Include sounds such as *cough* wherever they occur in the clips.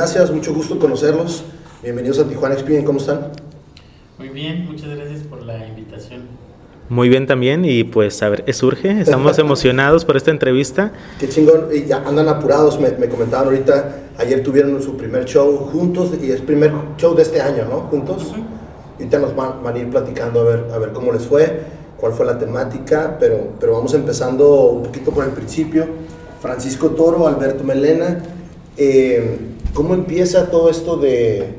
Muchas gracias, mucho gusto conocerlos. Bienvenidos a Tijuana Experience, ¿cómo están? Muy bien, muchas gracias por la invitación. Muy bien también y pues a ver, surge, estamos *laughs* emocionados por esta entrevista. Qué chingón, y ya andan apurados, me, me, comentaban ahorita, ayer tuvieron su primer show juntos y es primer show de este año, ¿no? Juntos. Ahorita nos van, van, a ir platicando a ver, a ver cómo les fue, cuál fue la temática, pero, pero vamos empezando un poquito por el principio. Francisco Toro, Alberto Melena, eh, ¿cómo empieza todo esto de,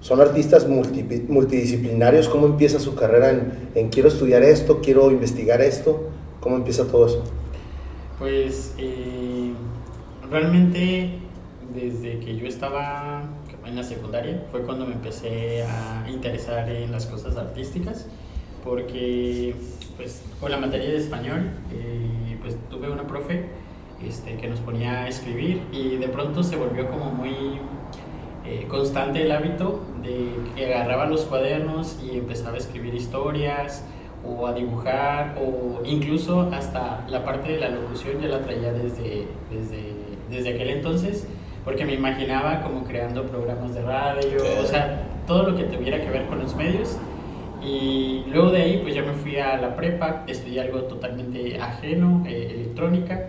son artistas multidisciplinarios, ¿cómo empieza su carrera en, quiero estudiar esto, quiero investigar esto? ¿Cómo empieza todo eso? Pues eh, realmente desde que yo estaba en la secundaria fue cuando me empecé a interesar en las cosas artísticas porque pues con la materia de español eh, pues tuve una profe este, que nos ponía a escribir y de pronto se volvió como muy eh, constante el hábito de que agarraba los cuadernos y empezaba a escribir historias o a dibujar o incluso hasta la parte de la locución ya la traía desde, desde, desde aquel entonces porque me imaginaba como creando programas de radio, o sea, todo lo que tuviera que ver con los medios. Y luego de ahí, pues ya me fui a la prepa, estudié algo totalmente ajeno, eh, electrónica,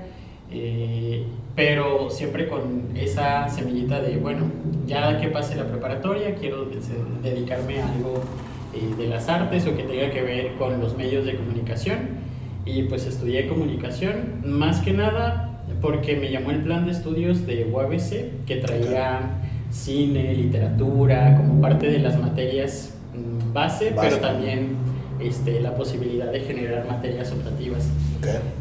eh, pero siempre con esa semillita de, bueno, ya que pase la preparatoria, quiero dedicarme a algo eh, de las artes o que tenga que ver con los medios de comunicación. Y pues estudié comunicación, más que nada porque me llamó el plan de estudios de UABC, que traía cine, literatura, como parte de las materias mm, base, pero también este, la posibilidad de generar materias optativas.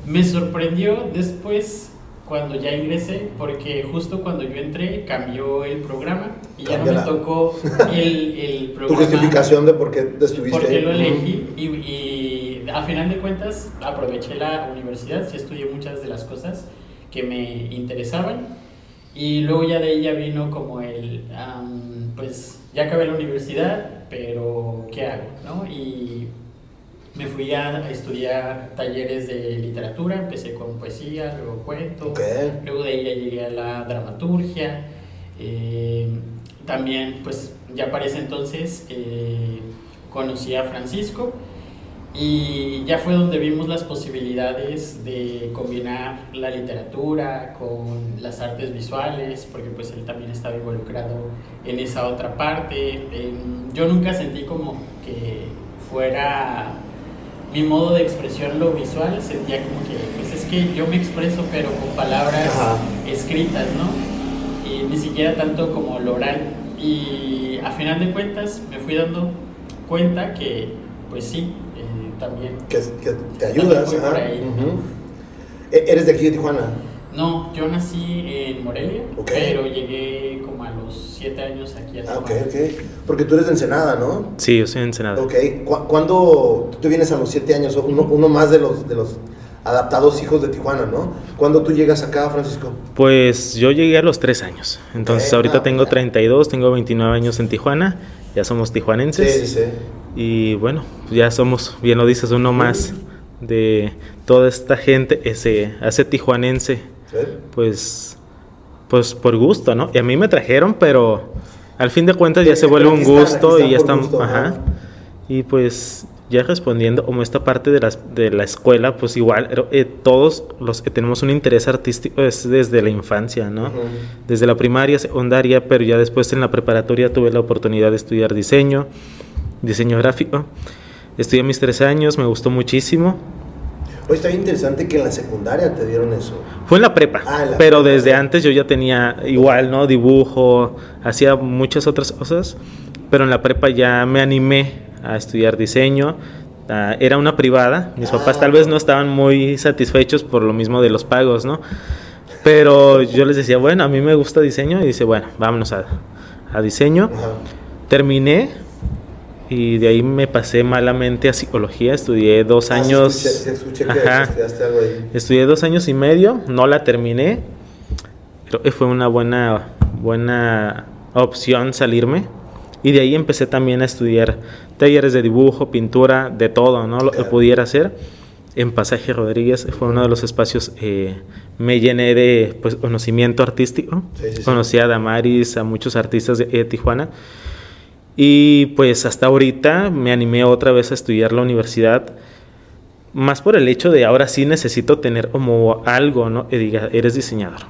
Me sorprendió después cuando ya ingresé, porque justo cuando yo entré cambió el programa y ya no me tocó *laughs* el, el programa. Tu justificación de por qué estuviste Porque lo elegí y, y, a final de cuentas aproveché la universidad, sí estudié muchas de las cosas que me interesaban y luego ya de ahí ya vino como el, pues ya acabé la universidad, pero ¿qué hago? ¿no? Y me fui a estudiar talleres de literatura, empecé con poesía, luego cuento, luego de ahí ya llegué a la dramaturgia, eh, también pues ya para ese entonces eh, conocí a Francisco y ya fue donde vimos las posibilidades de combinar la literatura con las artes visuales, porque pues él también estaba involucrado en esa otra parte. yo nunca sentí como que fuera mi modo de expresión lo visual sentía como que, pues es que yo me expreso pero con palabras escritas, ¿no? Y ni siquiera tanto como lo oral. Y a final de cuentas me fui dando cuenta que, pues sí, eh, también. Que, te ayudas. E-, ¿Eres de aquí de Tijuana? No, yo nací en Morelia, pero llegué siete años aquí a Ah, ok, ok. Porque tú eres de Ensenada, ¿no? Sí, yo soy de Ensenada. Ok. ¿Cuándo tú vienes a los siete años? Uno, uno más de los, de los adaptados hijos de Tijuana, ¿no? ¿Cuándo tú llegas acá, Francisco? Pues yo llegué a los tres años. Entonces ahorita ah, tengo 32, tengo 29 años en Tijuana. Ya somos tijuanenses. Sí, sí, sí. Y bueno, ya somos, bien lo dices, uno más de toda esta gente, ese, ese tijuanense pues, pues por gusto, ¿no? Y a mí me trajeron, pero al fin de cuentas ya se vuelve un gusto y ya están, ajá. Y pues ya respondiendo, como esta parte de la, de la escuela, pues igual, eh, todos los que tenemos un interés artístico es desde la infancia, ¿no? Desde la primaria, secundaria, pero ya después en la preparatoria tuve la oportunidad de estudiar diseño, diseño gráfico. Estudié mis tres años, me gustó muchísimo Oye, está bien interesante que en la secundaria te dieron eso. Fue en la prepa, ah, pero desde antes yo ya tenía igual, ¿no? Dibujo, hacía muchas otras cosas, pero en la prepa ya me animé a estudiar diseño. Ah, era una privada, mis papás tal vez no estaban muy satisfechos por lo mismo de los pagos, ¿no? Pero yo les decía, bueno, a mí me gusta diseño y dice, bueno, vámonos a, a diseño. Terminé, y de ahí me pasé malamente a psicología, estudié dos ah, años. Estudié dos años y medio, no la terminé. Creo que fue una buena, buena opción salirme. Y de ahí empecé también a estudiar talleres de dibujo, pintura, de todo, ¿no? Lo que pudiera hacer. en Pasaje Rodríguez, fue uno de los espacios, eh, me llené de pues, conocimiento artístico, conocí a Damaris, a muchos artistas de, Tijuana, y pues hasta ahorita me animé otra vez a estudiar la universidad, más por el hecho de ahora sí necesito tener como algo, ¿no? Que diga, eres diseñador.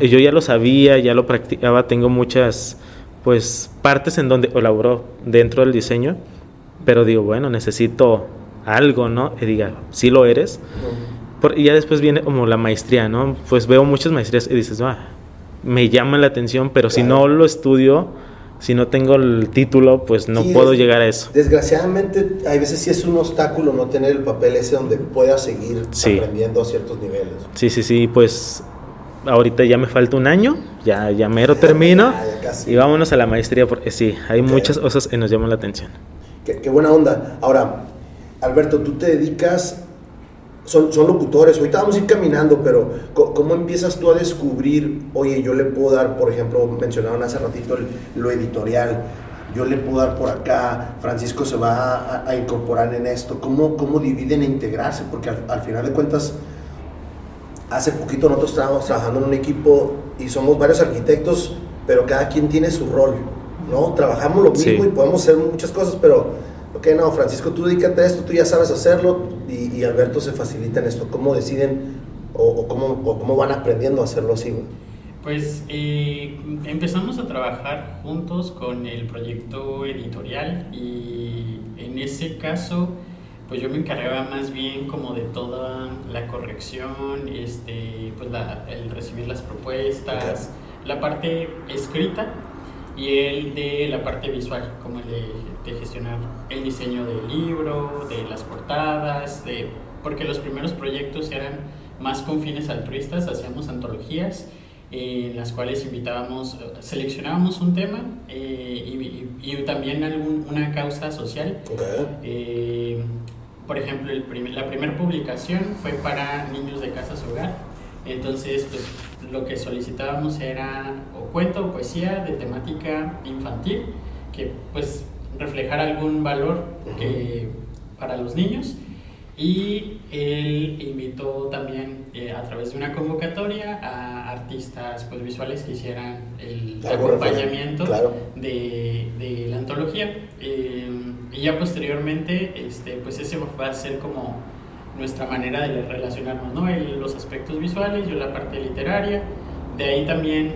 Yo ya lo sabía, ya lo practicaba, tengo muchas pues partes en donde colaboró dentro del diseño, pero digo, bueno, necesito algo, ¿no? Y diga, sí lo eres. y ya después viene como la maestría, ¿no? Pues veo muchas maestrías y dices, ah, me llama la atención, pero si no lo estudio, si no tengo el título, pues no puedo llegar a eso. Desgraciadamente, hay veces sí es un obstáculo no tener el papel ese donde puedas seguir aprendiendo a ciertos niveles. Sí, sí, sí, pues ahorita ya me falta un año, ya, ya mero *laughs* termino. y vámonos a la maestría porque sí, hay muchas cosas que nos llaman la atención. Qué, qué buena onda. Ahora, Alberto, tú te dedicas, son, son locutores, ahorita vamos a ir caminando, pero ¿cómo empiezas tú a descubrir, oye, yo le puedo dar, por ejemplo, mencionaban hace ratito lo editorial, yo le puedo dar por acá, Francisco se va a, incorporar en esto, ¿cómo, cómo dividen e integrarse? Porque al, final de cuentas, hace poquito nosotros estábamos trabajando en un equipo y somos varios arquitectos, pero cada quien tiene su rol, ¿no? Trabajamos lo mismo y podemos hacer muchas cosas, pero ok, no, Francisco, tú dedícate a esto, tú ya sabes hacerlo y, Alberto se facilita en esto. ¿Cómo deciden o, cómo, cómo, van aprendiendo a hacerlo así? Pues eh, empezamos a trabajar juntos con el proyecto editorial y en ese caso pues yo me encargaba más bien como de toda la corrección, este, pues el recibir las propuestas, la parte escrita y el de la parte visual, como el de, gestionar el diseño del libro, de las portadas, de, porque los primeros proyectos eran más con fines altruistas, hacíamos antologías en las cuales invitábamos, seleccionábamos un tema eh, y, también algún, una causa social. Eh, por ejemplo, el la primera publicación fue para niños de casas hogar. Entonces, pues lo que solicitábamos era o cuento o poesía de temática infantil que pues reflejara algún valor que, para los niños. Y él invitó también eh, a través de una convocatoria a artistas pues, visuales que hicieran el acompañamiento de, de, la antología. Eh, y ya posteriormente este, pues ese va a ser como nuestra manera de relacionarnos, ¿no? los aspectos visuales, yo la parte literaria, de ahí también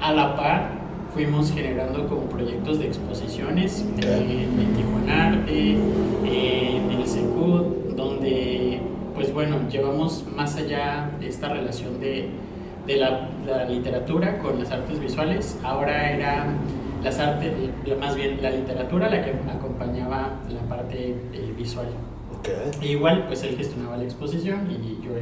a la par fuimos generando como proyectos de exposiciones en Tijuana Arte, en el Secud, donde pues bueno, llevamos más allá de esta relación de, de la, la, literatura con las artes visuales, ahora era las artes, más bien la literatura la que acompañaba la parte eh, visual. igual, pues él gestionaba la exposición y yo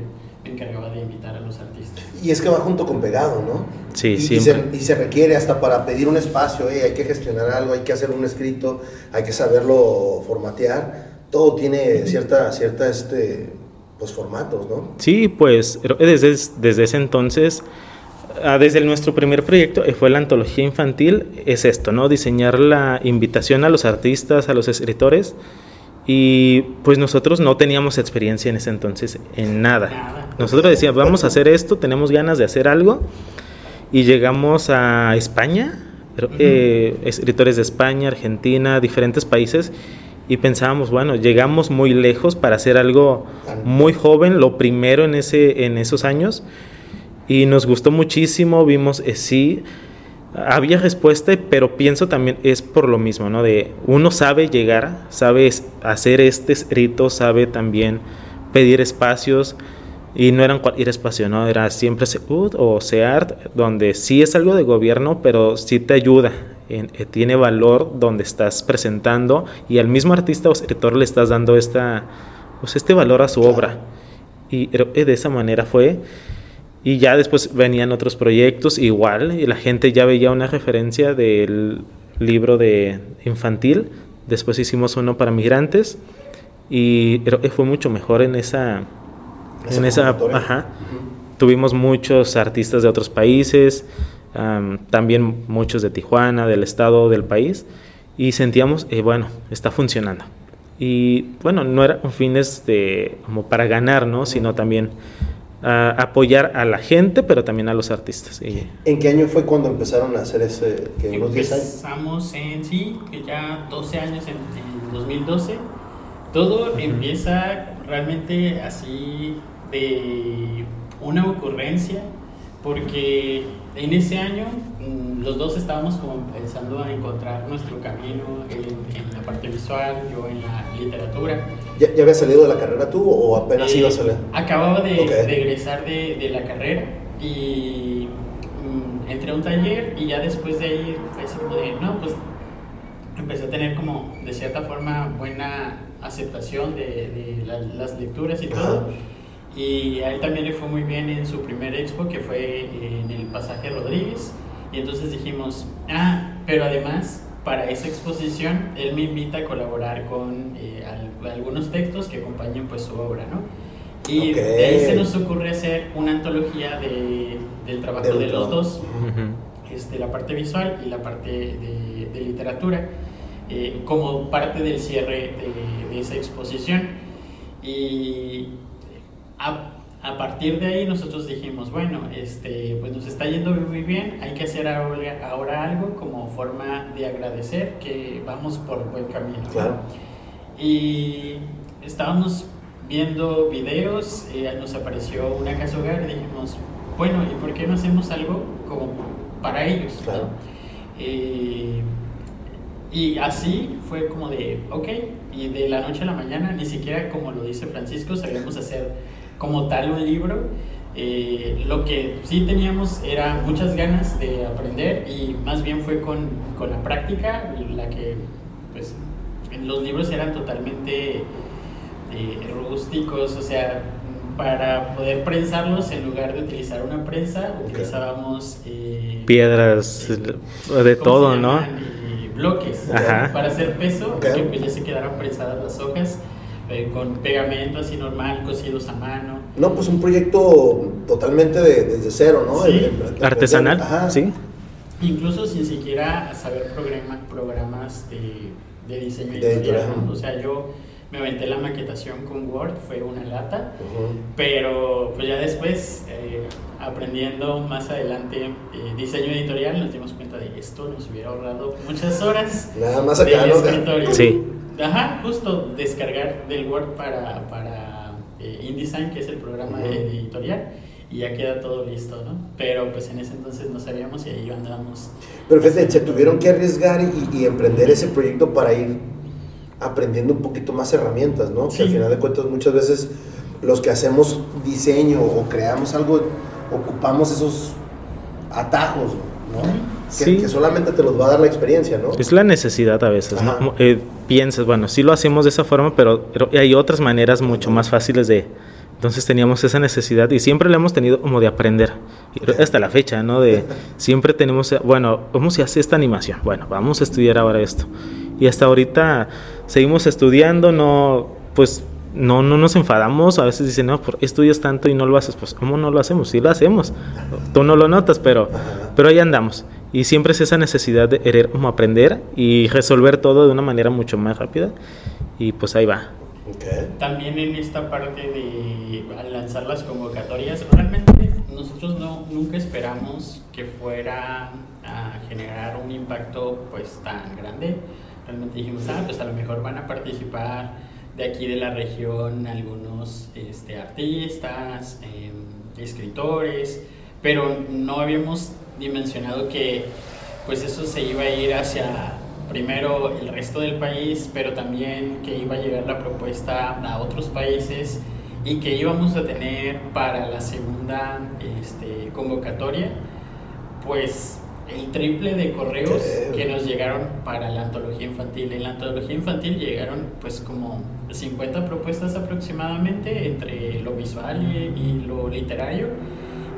encargaba de invitar a los artistas. Y es que va junto con pegado, ¿no? Sí, sí. Y se, y se, requiere hasta para pedir un espacio, hay que gestionar algo, hay que hacer un escrito, hay que saberlo formatear. Todo tiene cierta, cierta, este, pues formatos, ¿no? Sí, pues desde, desde ese entonces ah, desde nuestro primer proyecto, que fue la antología infantil, es esto, ¿no? Diseñar la invitación a los artistas, a los escritores, y pues nosotros no teníamos experiencia en ese entonces en nada. Nosotros decíamos, vamos a hacer esto, tenemos ganas de hacer algo. Y llegamos a España, eh, escritores de España, Argentina, diferentes países. Y pensábamos, bueno, llegamos muy lejos para hacer algo muy joven, lo primero en, ese, en esos años. Y nos gustó muchísimo, vimos, eh, sí, había respuesta, pero pienso también es por lo mismo, ¿no? De uno sabe llegar, sabe hacer este escrito, sabe también pedir espacios y no eran cualquier espacio, ¿no? Era siempre SEUD o SEART, donde sí es algo de gobierno, pero sí te ayuda, eh, tiene valor donde estás presentando y al mismo artista o escritor le estás dando esta, pues este valor a su obra. Y de esa manera fue. Y ya después venían otros proyectos igual y la gente ya veía una referencia del libro de infantil. Después hicimos uno para migrantes y fue mucho mejor en esa... en esa ajá. Tuvimos muchos artistas de otros países, también muchos de Tijuana, del estado del país y sentíamos, eh, bueno, está funcionando. Y bueno, no era un fin este, como para ganar, ¿no? Sino también apoyar a la gente, pero también a los artistas. ¿En qué año fue cuando empezaron a hacer ese? Que Empezamos en, sí, que ya 12 años, en, 2012. Todo empieza realmente así de una ocurrencia, porque en ese año los dos estábamos como empezando a encontrar nuestro camino en, la parte visual, yo en la literatura. ¿Ya, ya había salido de la carrera tú o apenas iba a salir? Acababa de, egresar de, de, la carrera y mm, entré a un taller y ya después de ahí fue así como de, no, pues empecé a tener como de cierta forma buena aceptación de, las lecturas y todo. Y a él también le fue muy bien en su primer expo, que fue en el pasaje Rodríguez. Y entonces dijimos, ah, pero además para esa exposición él me invita a colaborar con eh, algunos textos que acompañen pues su obra, ¿no? Y de ahí se nos ocurre hacer una antología de, del trabajo de, los dos, este, la parte visual y la parte de, de literatura, eh, como parte del cierre de, de esa exposición. Y a, a, partir de ahí nosotros dijimos, bueno, este, pues nos está yendo muy bien, hay que hacer ahora, ahora algo como forma de agradecer que vamos por buen camino. Claro. Y estábamos viendo videos, eh, nos apareció una casa hogar y dijimos, bueno, ¿y por qué no hacemos algo como para ellos? Claro. Eh, y así fue como de, ok, y de la noche a la mañana, ni siquiera como lo dice Francisco, sabíamos hacer como tal un libro. Eh, lo que sí teníamos era muchas ganas de aprender y más bien fue con, con la práctica, la que pues los libros eran totalmente eh, rústicos, o sea, para poder prensarlos en lugar de utilizar una prensa utilizábamos eh, piedras de todo, ¿no? bloques para hacer peso, que pues ya se quedaran prensadas las hojas eh, con pegamento así normal, cosidos a mano. No, pues un proyecto totalmente de, desde cero, ¿no? Artesanal, sí. Incluso sin siquiera saber programas de, de diseño editorial. O sea, yo me aventé la maquetación con Word, fue una lata, pero pues ya después, eh, aprendiendo más adelante eh, diseño editorial, nos dimos cuenta de esto nos hubiera ahorrado muchas horas Nada más acá, de escritorio. Sí. Ajá, justo descargar del Word para, para eh, InDesign, que es el programa editorial, y ya queda todo listo, ¿no? Pero pues en ese entonces no sabíamos y ahí andábamos. Pero fíjate, se tuvieron que arriesgar y, emprender ese proyecto para ir aprendiendo un poquito más herramientas, ¿no? Que al final de cuentas muchas veces los que hacemos diseño o creamos algo ocupamos esos atajos, ¿no? Que, solamente te los va a dar la experiencia, ¿no? Es la necesidad a veces, ¿no? Eh, piensas, bueno, sí lo hacemos de esa forma, pero, hay otras maneras mucho más fáciles de... Entonces teníamos esa necesidad y siempre la hemos tenido como de aprender, hasta la fecha, ¿no? De *laughs* siempre tenemos, bueno, ¿cómo se hace esta animación? Bueno, vamos a estudiar ahora esto. Y hasta ahorita seguimos estudiando, no, pues no, no nos enfadamos, a veces dicen, no, estudias tanto y no lo haces, pues ¿cómo no lo hacemos? Sí lo hacemos, tú no lo notas, pero, pero ahí andamos. Y siempre es esa necesidad de querer como aprender y resolver todo de una manera mucho más rápida. Y pues ahí va. También en esta parte de al lanzar las convocatorias, realmente nosotros no, nunca esperamos que fuera a generar un impacto pues tan grande. Realmente dijimos, ah, pues a lo mejor van a participar de aquí de la región algunos este, artistas, em, escritores, pero no habíamos dimensionado que pues eso se iba a ir hacia primero el resto del país, pero también que iba a llegar la propuesta a otros países y que íbamos a tener para la segunda este, convocatoria, pues el triple de correos que nos llegaron para la antología infantil. En la antología infantil llegaron pues como 50 propuestas aproximadamente entre lo visual y lo literario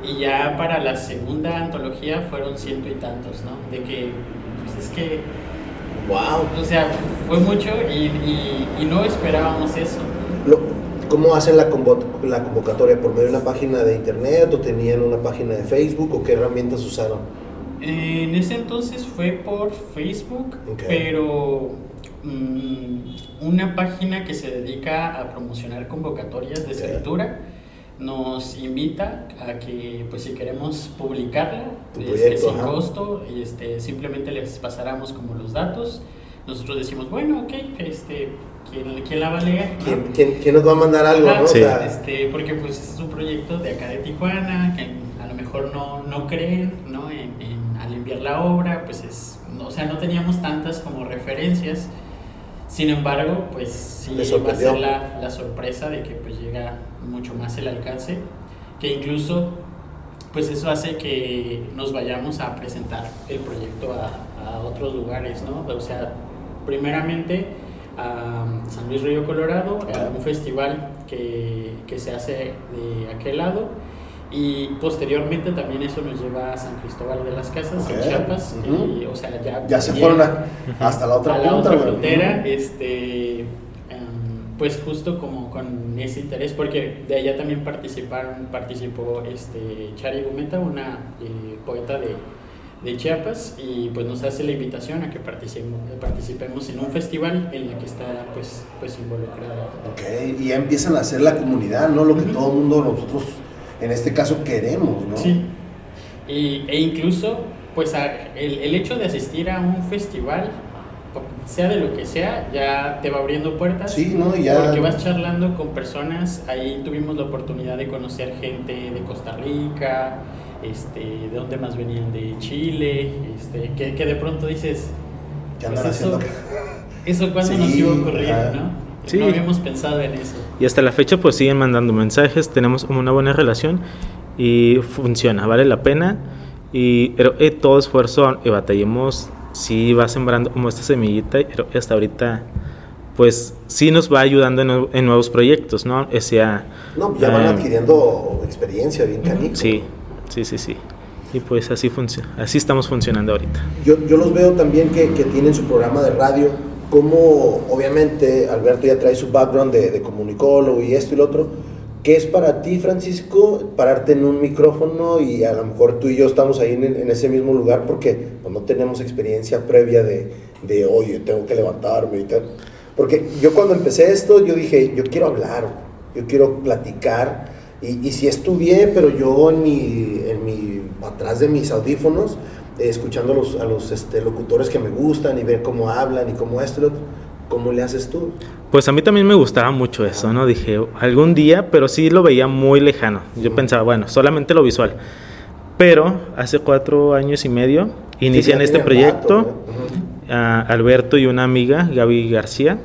y ya para la segunda antología fueron ciento y tantos, ¿no? De que, pues es que... ¡Wow! O sea, fue mucho y, y, no esperábamos eso. ¿Cómo hacen la, la convocatoria? ¿Por medio de una página de internet o tenían una página de Facebook o qué herramientas usaron? En ese entonces fue por Facebook, pero mm, una página que se dedica a promocionar convocatorias de escritura nos invita a que pues si queremos publicarla este, sin costo este, simplemente les pasáramos como los datos. Nosotros decimos bueno ok este quién, quién la va a leer ¿Quién, ¿Quién, nos va a mandar algo ¿no? este, porque pues es un proyecto de acá de Tijuana que a lo mejor no, no creen ¿no? En, al enviar la obra pues es o sea no teníamos tantas como referencias. Sin embargo, pues sí va a ser la, la, sorpresa de que pues llega mucho más el alcance, que incluso pues eso hace que nos vayamos a presentar el proyecto a, a otros lugares, ¿no? O sea, primeramente a San Luis Río Colorado, a un festival que, que se hace de aquel lado, y posteriormente también eso nos lleva a San Cristóbal de las Casas, en Chiapas. y, o sea, ya, ya se fueron hasta la otra, a la otra frontera. este, em, pues justo como con ese interés, porque de allá también participaron, participó este, Chari Gumeta, una eh, poeta de, de, Chiapas, y pues nos hace la invitación a que participemos, participemos en un festival en el que está pues, pues involucrada. Ok, y ya empiezan a hacer la comunidad, ¿no? Lo que todo el mundo, nosotros en este caso queremos, ¿no? Sí. Y, e incluso, pues el, el, hecho de asistir a un festival, sea de lo que sea, ya te va abriendo puertas. Sí, ¿no? Ya... Porque vas charlando con personas, ahí tuvimos la oportunidad de conocer gente de Costa Rica, este, de dónde más venían, de Chile, este, que, que de pronto dices... ¿Qué pues haciendo? *laughs* Eso cuando nos iba a ocurrir, ¿no? Sí. No habíamos pensado en eso. Y hasta la fecha pues siguen mandando mensajes, tenemos una buena relación y funciona, vale la pena. Y pero, eh, todo esfuerzo y batallemos, sí va sembrando como esta semillita, pero hasta ahorita pues sí nos va ayudando en, nuevos proyectos, ¿no? Sea, no, ya van eh, adquiriendo experiencia bien canico. Sí, sí, sí, sí. Y pues así, funciona, así estamos funcionando ahorita. Yo, yo los veo también que, que tienen su programa de radio cómo obviamente Alberto ya trae su background de, comunicólogo y esto y lo otro. ¿Qué es para ti, Francisco, pararte en un micrófono y a lo mejor tú y yo estamos ahí en, ese mismo lugar porque pues, no tenemos experiencia previa de, de, oye, tengo que levantarme y tal? Porque yo cuando empecé esto, yo dije, yo quiero hablar, yo quiero platicar. Y, y sí estudié, pero yo en en mi, atrás de mis audífonos, eh, escuchando a los, a los este, locutores que me gustan y ver cómo hablan y cómo esto, ¿cómo le haces tú? Pues a mí también me gustaba mucho eso, ¿no? Dije, algún día, pero sí lo veía muy lejano. Yo pensaba, bueno, solamente lo visual. Pero hace cuatro años y medio inician este proyecto, Alberto y una amiga, Gaby García.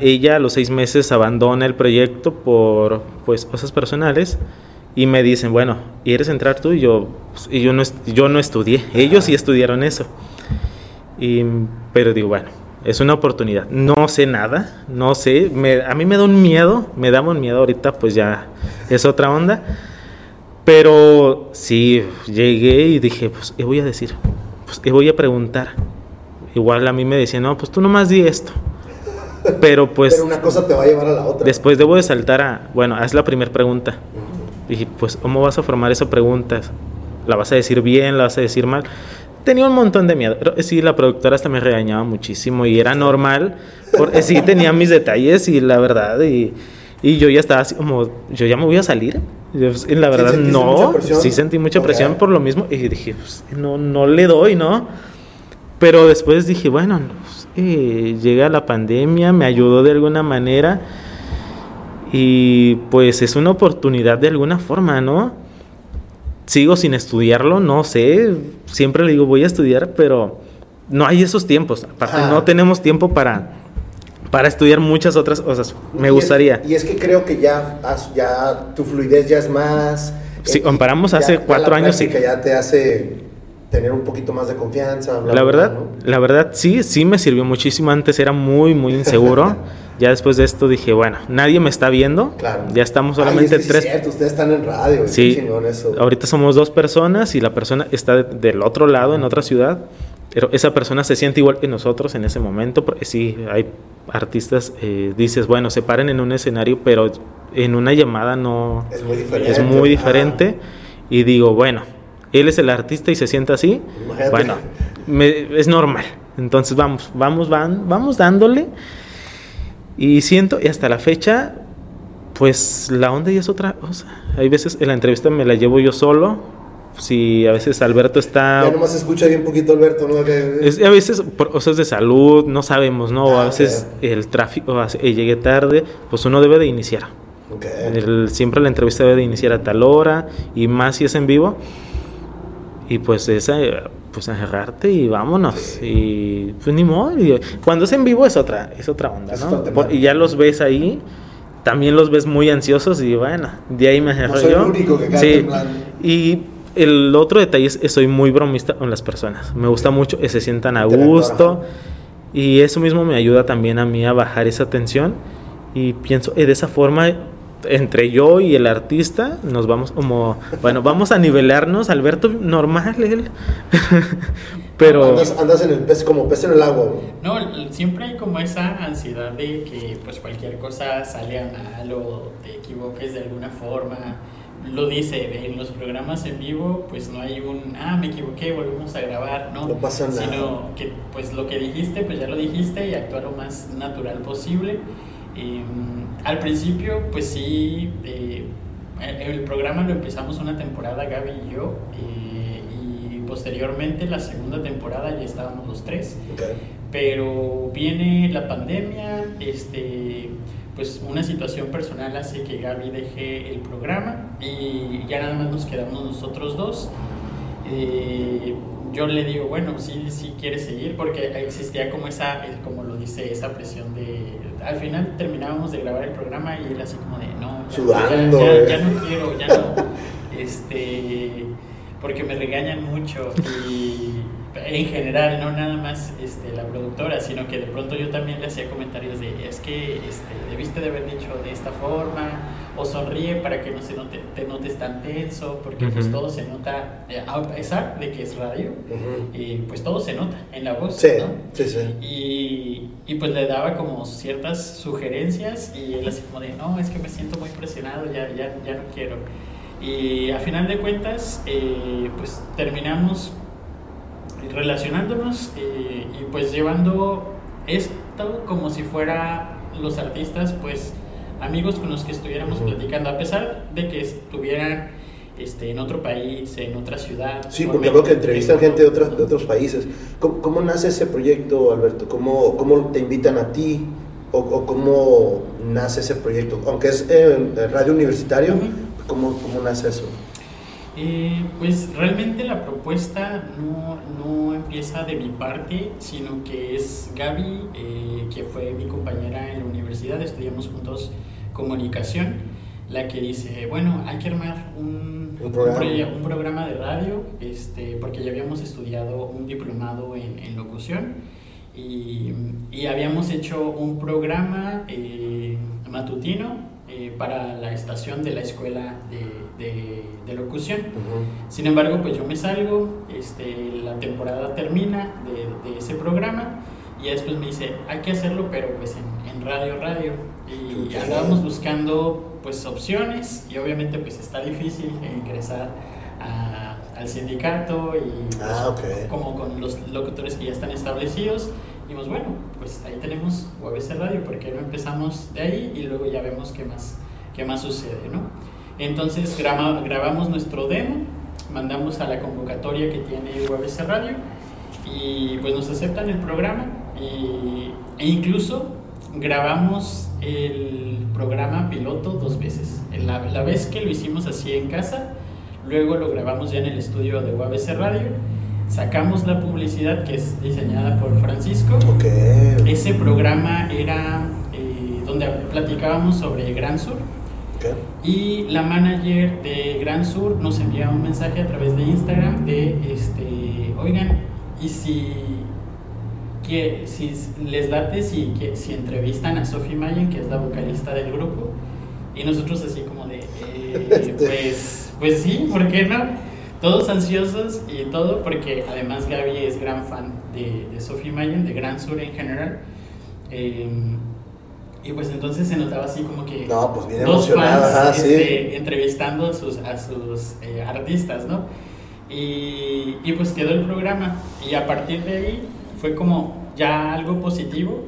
ella a los seis meses abandona el proyecto por pues cosas personales y me dicen, bueno, ¿quieres entrar tú? Y yo, y yo, no, yo no estudié, ellos sí estudiaron eso. Y, pero digo, bueno, es una oportunidad. No sé nada, no sé, me, a mí me da un miedo, me da un miedo ahorita, pues ya es otra onda. Pero sí, llegué y dije, pues, ¿qué voy a decir? Pues, ¿qué voy a preguntar? Igual a mí me decían, no, pues tú nomás di esto. Pero pues... Pero una cosa te va a llevar a la otra. Después debo de saltar a, bueno, haz la primera pregunta. Dije, pues, ¿cómo vas a formar esa pregunta? ¿La vas a decir bien? ¿La vas a decir mal? Tenía un montón de miedo. Sí, la productora hasta me regañaba muchísimo y era normal. Porque sí, tenía mis detalles y la verdad, y, y yo ya estaba así como, yo ya me voy a salir. Y la verdad, no. Sí sentí mucha presión por lo mismo y dije, pues, no, no le doy, ¿no? Pero después dije, bueno, eh, llega la pandemia, me ayudó de alguna manera y pues es una oportunidad de alguna forma, ¿no? Sigo sin estudiarlo, no sé, siempre le digo voy a estudiar, pero no hay esos tiempos. Aparte, no tenemos tiempo para, para estudiar muchas otras cosas. Me gustaría. y es que creo que ya, ya tu fluidez ya es más. Si comparamos hace cuatro años, sí. Que ya te hace tener un poquito más de confianza. la verdad, la verdad sí, sí me sirvió muchísimo. Antes era muy, muy inseguro. *laughs* Ya después de esto dije, bueno, nadie me está viendo. Claro. Ya estamos solamente tres. cierto, ustedes están en radio. Sí. Eso. Ahorita somos dos personas y la persona está del otro lado, en otra ciudad. Pero esa persona se siente igual que nosotros en ese momento. Porque sí, hay artistas, eh, dices, bueno, se paren en un escenario, pero en una llamada no. Es muy diferente. Es muy diferente. Y digo, bueno, él es el artista y se sienta así, bueno, es normal. Entonces vamos, vamos, van, vamos dándole. Y siento, y hasta la fecha, pues la onda ya es otra cosa. Hay veces en la entrevista me la llevo yo solo. Si a veces Alberto está. Ya nomás escucha bien poquito Alberto, ¿no? a veces por cosas de salud, no sabemos, ¿no? a ah, veces el tráfico, eh, llegué tarde, pues uno debe de iniciar. siempre la entrevista debe de iniciar a tal hora y más si es en vivo. Y pues esa, pues agarrarte y vámonos. Y pues ni modo. cuando es en vivo es otra, es otra onda, ¿no? y ya los ves ahí, también los ves muy ansiosos y bueno, de ahí me agarro yo. sí. Y el otro detalle es que soy muy bromista con las personas. Me gusta mucho que se sientan a gusto. Y eso mismo me ayuda también a mí a bajar esa tensión. Y pienso, eh, de esa forma entre yo y el artista nos vamos como, bueno, vamos a nivelarnos, Alberto normal, él. *laughs* Pero andas, en el pez como pez en el agua. No, siempre hay como esa ansiedad de que pues cualquier cosa sale a mal o te equivoques de alguna forma. Lo dice, en los programas en vivo pues no hay un, ah, me equivoqué, volvemos a grabar, no. No pasa nada. Sino que pues lo que dijiste pues ya lo dijiste y actúa lo más natural posible. Eh, al principio, pues sí, eh, el programa lo empezamos una temporada Gaby y yo, eh, y posteriormente la segunda temporada ya estábamos los tres. Pero viene la pandemia, este, pues una situación personal hace que Gaby deje el programa y ya nada más nos quedamos nosotros dos. Eh, yo le digo, bueno, sí, sí quieres seguir, porque existía como esa, como lo dice, esa presión de... Al final terminábamos de grabar el programa y él así como de, no, ya, ya, no quiero, ya no, *laughs* este, porque me regañan mucho y en general, no nada más este, la productora, sino que de pronto yo también le hacía comentarios de, es que este, debiste de haber dicho de esta forma, o sonríe para que no se note, te notes tan tenso, porque pues todo se nota, eh, a pesar de que es radio, y pues todo se nota en la voz, sí, Sí, sí. Y, y, pues le daba como ciertas sugerencias y él así como de, no, es que me siento muy presionado, ya, ya, ya no quiero. Y a final de cuentas, eh, pues terminamos relacionándonos eh, y pues llevando esto como si fuera los artistas, pues amigos con los que estuviéramos platicando, a pesar de que estuvieran este, en otro país, en otra ciudad. Sí, porque veo que entrevistan gente de, otros de otros países. ¿Cómo, nace ese proyecto, Alberto? ¿Cómo, cómo te invitan a ti? O, cómo nace ese proyecto? Aunque es en radio universitario, ¿cómo, ¿cómo nace eso? Eh, pues realmente la propuesta no, no, empieza de mi parte, sino que es Gaby, eh, que fue mi compañera en la universidad, estudiamos juntos comunicación, la que dice, bueno, hay que armar un, un, programa? de radio, este, porque ya habíamos estudiado un diplomado en, en locución y, y, habíamos hecho un programa eh, matutino para la estación de la escuela de de, locución. Sin embargo, pues yo me salgo, este, la temporada termina de, ese programa y después me dice, hay que hacerlo, pero pues en, radio, radio. Y andábamos buscando pues opciones y obviamente pues está difícil ingresar al sindicato y pues, ah, como con los locutores que ya están establecidos. Dijimos, bueno, pues ahí tenemos UABC Radio, porque no empezamos de ahí y luego ya vemos qué más, qué más sucede, ¿no? Entonces grabamos nuestro demo, mandamos a la convocatoria que tiene UABC Radio y pues nos aceptan el programa e incluso grabamos el programa piloto dos veces. La, la, vez que lo hicimos así en casa, luego lo grabamos ya en el estudio de UABC Radio, sacamos la publicidad que es diseñada por Francisco. Ese programa era eh, donde platicábamos sobre Gran Sur y la manager de Gran Sur nos envía un mensaje a través de Instagram de, este, oigan, y si, que, si les late, si, que, si entrevistan a Sophie Mayen, que es la vocalista del grupo, y nosotros así como de, eh, *laughs* este. pues, pues sí, ¿por qué no? Todos ansiosos y todo, porque además Gaby es gran fan de, de Sophie Mayen, de Gran Sur en general. Eh, y pues entonces se notaba así como que no, pues dos fans este, entrevistando a sus, a sus eh, artistas, ¿no? Y, y pues quedó el programa. Y a partir de ahí fue como ya algo positivo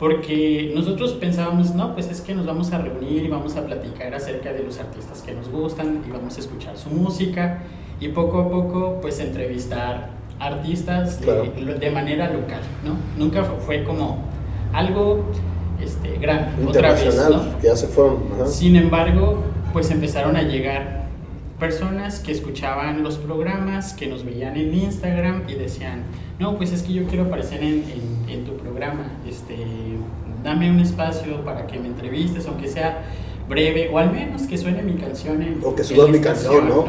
porque nosotros pensábamos, no, pues es que nos vamos a reunir y vamos a platicar acerca de los artistas que nos gustan y vamos a escuchar su música y poco a poco pues entrevistar artistas de, manera local, ¿no? Nunca fue, como algo este, grande, otra vez, ¿no? que ya se fueron. Sin embargo, pues empezaron a llegar personas que escuchaban los programas, que nos veían en Instagram y decían, no, pues es que yo quiero aparecer en, en, tu programa, este, dame un espacio para que me entrevistes, aunque sea breve, o al menos que suene mi canción en O que suba mi canción, ¿no?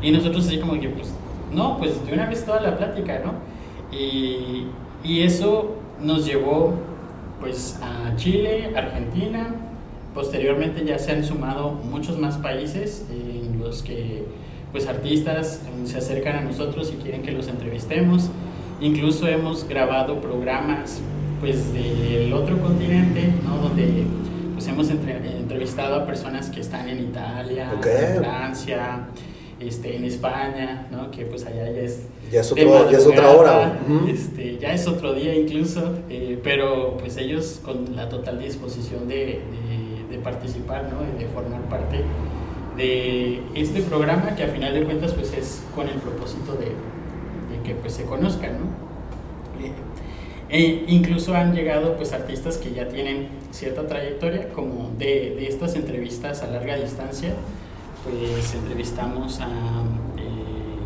Y nosotros así como que, pues, no, pues de una vez toda la plática, ¿no? Y, y eso nos llevó, pues, a Chile, Argentina, posteriormente ya se han sumado muchos más países en los que pues artistas se acercan a nosotros y quieren que los entrevistemos Incluso hemos grabado programas pues del otro continente, ¿no? Donde pues hemos entrevistado a personas que están en Italia, en Francia, este, en España, ¿no? Que pues allá ya es... Ya es, otro, ya es otra hora. este, ya es otro día incluso, eh, pero pues ellos con la total disposición de, de, participar, ¿no? de formar parte de este programa que a final de cuentas pues es con el propósito de que pues se conozcan, ¿no? Eh, e incluso han llegado pues artistas que ya tienen cierta trayectoria, como de, de estas entrevistas a larga distancia, pues entrevistamos a... Eh,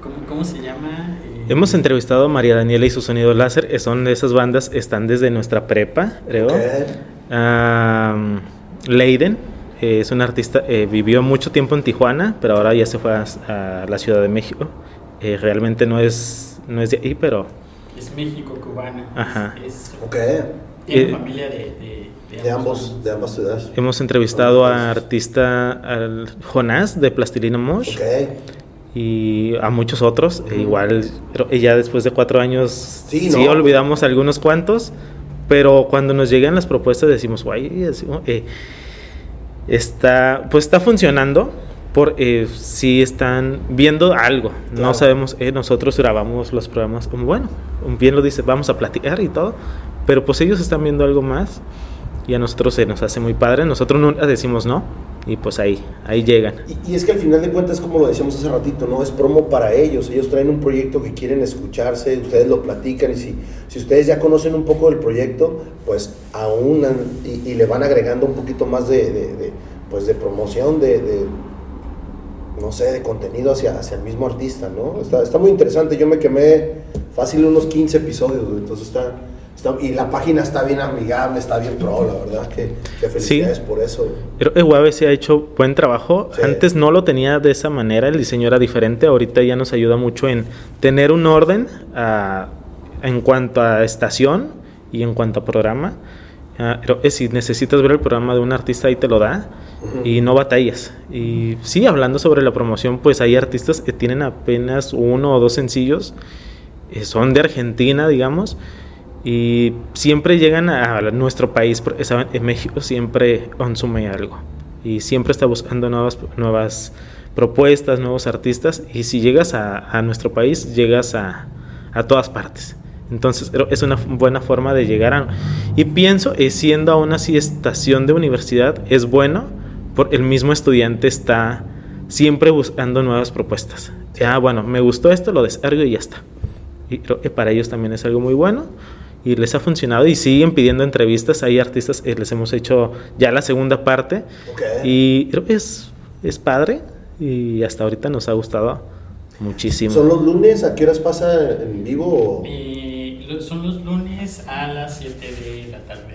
¿cómo, ¿cómo, se llama? Eh, Hemos entrevistado a María Daniela y su sonido láser, son de esas bandas, están desde nuestra prepa, creo. Leiden, es un artista, vivió mucho tiempo en Tijuana, pero ahora ya se fue a la Ciudad de México. Eh, realmente no es, no es de ahí, pero... Es México-cubana. Ajá. Es, Tiene eh, familia de, de, ambos, de ambas ciudades. Hemos entrevistado a artista al Jonás de Plastilina Mosh. Y a muchos otros. E igual, ya después de cuatro años, sí, olvidamos algunos cuantos. Pero cuando nos llegan las propuestas decimos, guay, eh, está, pues está funcionando por eh, si están viendo algo. No sabemos, eh, nosotros grabamos los programas como, bueno, bien lo dice, vamos a platicar y todo, pero pues ellos están viendo algo más y a nosotros se nos hace muy padre, nosotros no decimos no y pues ahí, ahí llegan. Y, es que al final de cuentas, como lo decíamos hace ratito, no es promo para ellos, ellos traen un proyecto que quieren escucharse, ustedes lo platican y si, si ustedes ya conocen un poco del proyecto, pues aún y, le van agregando un poquito más de, pues de promoción, de no sé, de contenido hacia, hacia el mismo artista, ¿no? Está, está muy interesante, yo me quemé fácil unos 15 episodios, entonces está, y la página está bien amigable, está bien pro, la verdad, que, que felicidades por eso. Pero Huawei se ha hecho buen trabajo, antes no lo tenía de esa manera, el diseño era diferente, ahorita ya nos ayuda mucho en tener un orden en cuanto a estación y en cuanto a programa. Ah, pero si necesitas ver el programa de un artista, ahí te lo da y no batallas. Y sí, hablando sobre la promoción, pues hay artistas que tienen apenas uno o dos sencillos, eh, son de Argentina, digamos, y siempre llegan a nuestro país, ¿saben? en México siempre consume algo y siempre está buscando nuevas, nuevas propuestas, nuevos artistas, y si llegas a, a nuestro país, llegas a, a todas partes. Entonces es una buena forma de llegar a... Y pienso, eh, siendo aún así estación de universidad, es bueno, porque el mismo estudiante está siempre buscando nuevas propuestas. Ah, bueno, me gustó esto, lo descargo y ya está. Y creo que para ellos también es algo muy bueno y les ha funcionado y siguen pidiendo entrevistas. Hay artistas, eh, les hemos hecho ya la segunda parte y creo que es, es padre y hasta ahorita nos ha gustado muchísimo. ¿Son los lunes? ¿A qué horas pasa en vivo? Son los lunes a las 7 de la tarde.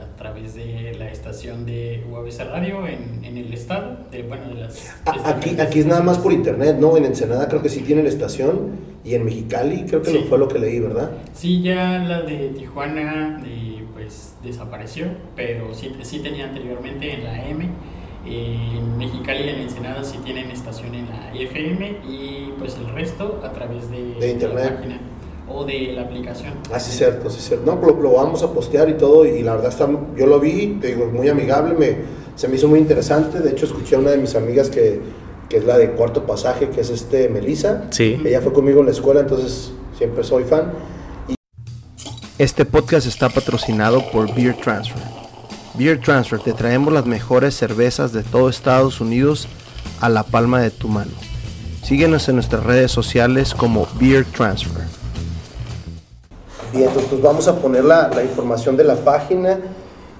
A través de la estación de UABC Radio en, en el estado. De, bueno, de las aquí, aquí es nada más por internet, ¿no? En Ensenada creo que sí tienen estación. Y en Mexicali creo que lo fue lo que leí, ¿verdad? Sí, ya la de Tijuana eh, pues desapareció, pero sí, sí tenía anteriormente en la M. En Mexicali y en Ensenada sí tienen estación en la FM y pues el resto a través de, de internet. la página o de la aplicación. Ah, sí, cierto, sí, cierto. No, lo, lo, vamos a postear y todo, y la verdad está, yo lo vi, te digo, muy amigable, me, se me hizo muy interesante. De hecho, escuché a una de mis amigas que, que es la de Cuarto Pasaje, que es este Melissa. Sí. Ella fue conmigo en la escuela, entonces siempre soy fan. Este podcast está patrocinado por Beer Transfer. Beer Transfer, te traemos las mejores cervezas de todo Estados Unidos a la palma de tu mano. Síguenos en nuestras redes sociales como Beer Transfer. Bien, entonces pues vamos a poner la, la información de la página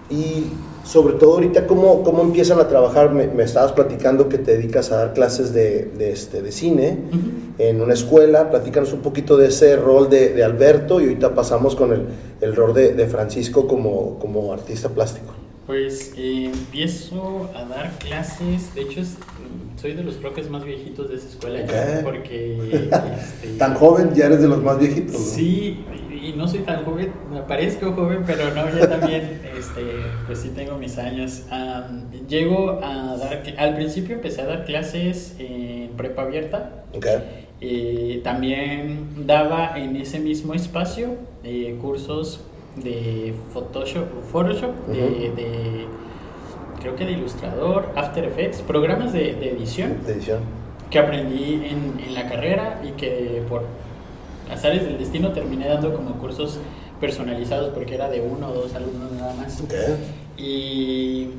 y sobre todo ahorita cómo, cómo empiezan a trabajar. Me, me, estabas platicando que te dedicas a dar clases de, de este, de cine uh -huh. en una escuela. Platícanos un poquito de ese rol de, de Alberto y ahorita pasamos con el, el rol de, de, Francisco como, como artista plástico. Pues eh, empiezo a dar clases, de hecho es, soy de los profes más viejitos de esa escuela, Okay. porque... este, *laughs* Tan joven, ya eres de los más viejitos. ¿no? Sí, y no soy tan joven, me parezco joven, pero no, ya también, *laughs* este, pues sí tengo mis años. Um, llego a dar, al principio empecé a dar clases en prepa abierta. Okay. Eh, también daba en ese mismo espacio eh, cursos de Photoshop, Photoshop uh -huh. de, de, creo que de ilustrador, After Effects, programas de, de edición. De edición. Que aprendí en, en la carrera y que por azares del destino terminé dando como cursos personalizados porque era de uno o dos alumnos nada más. Okay. Y,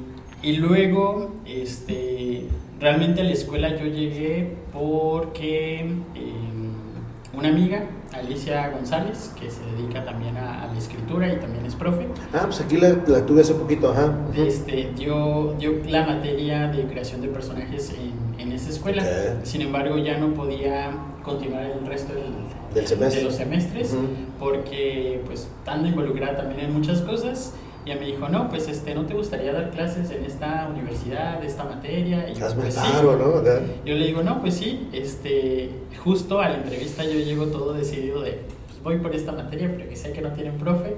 y luego, este, realmente a la escuela yo llegué porque eh, una amiga, Alicia González, que se dedica también a, a, la escritura y también es profe. Ah, pues aquí la, la tuve hace poquito, ajá. Este, dio, dio la materia de creación de personajes en, en esa escuela. Okay. Sin embargo, ya no podía continuar el resto del, del semestre. de los semestres uh -huh. porque pues estando involucrada también en muchas cosas y ella me dijo no pues este no te gustaría dar clases en esta universidad esta materia y yo, pues, claro, sí. ¿no? Yo le digo no pues sí este justo a la entrevista yo llego todo decidido de pues voy por esta materia porque sé que no tienen profe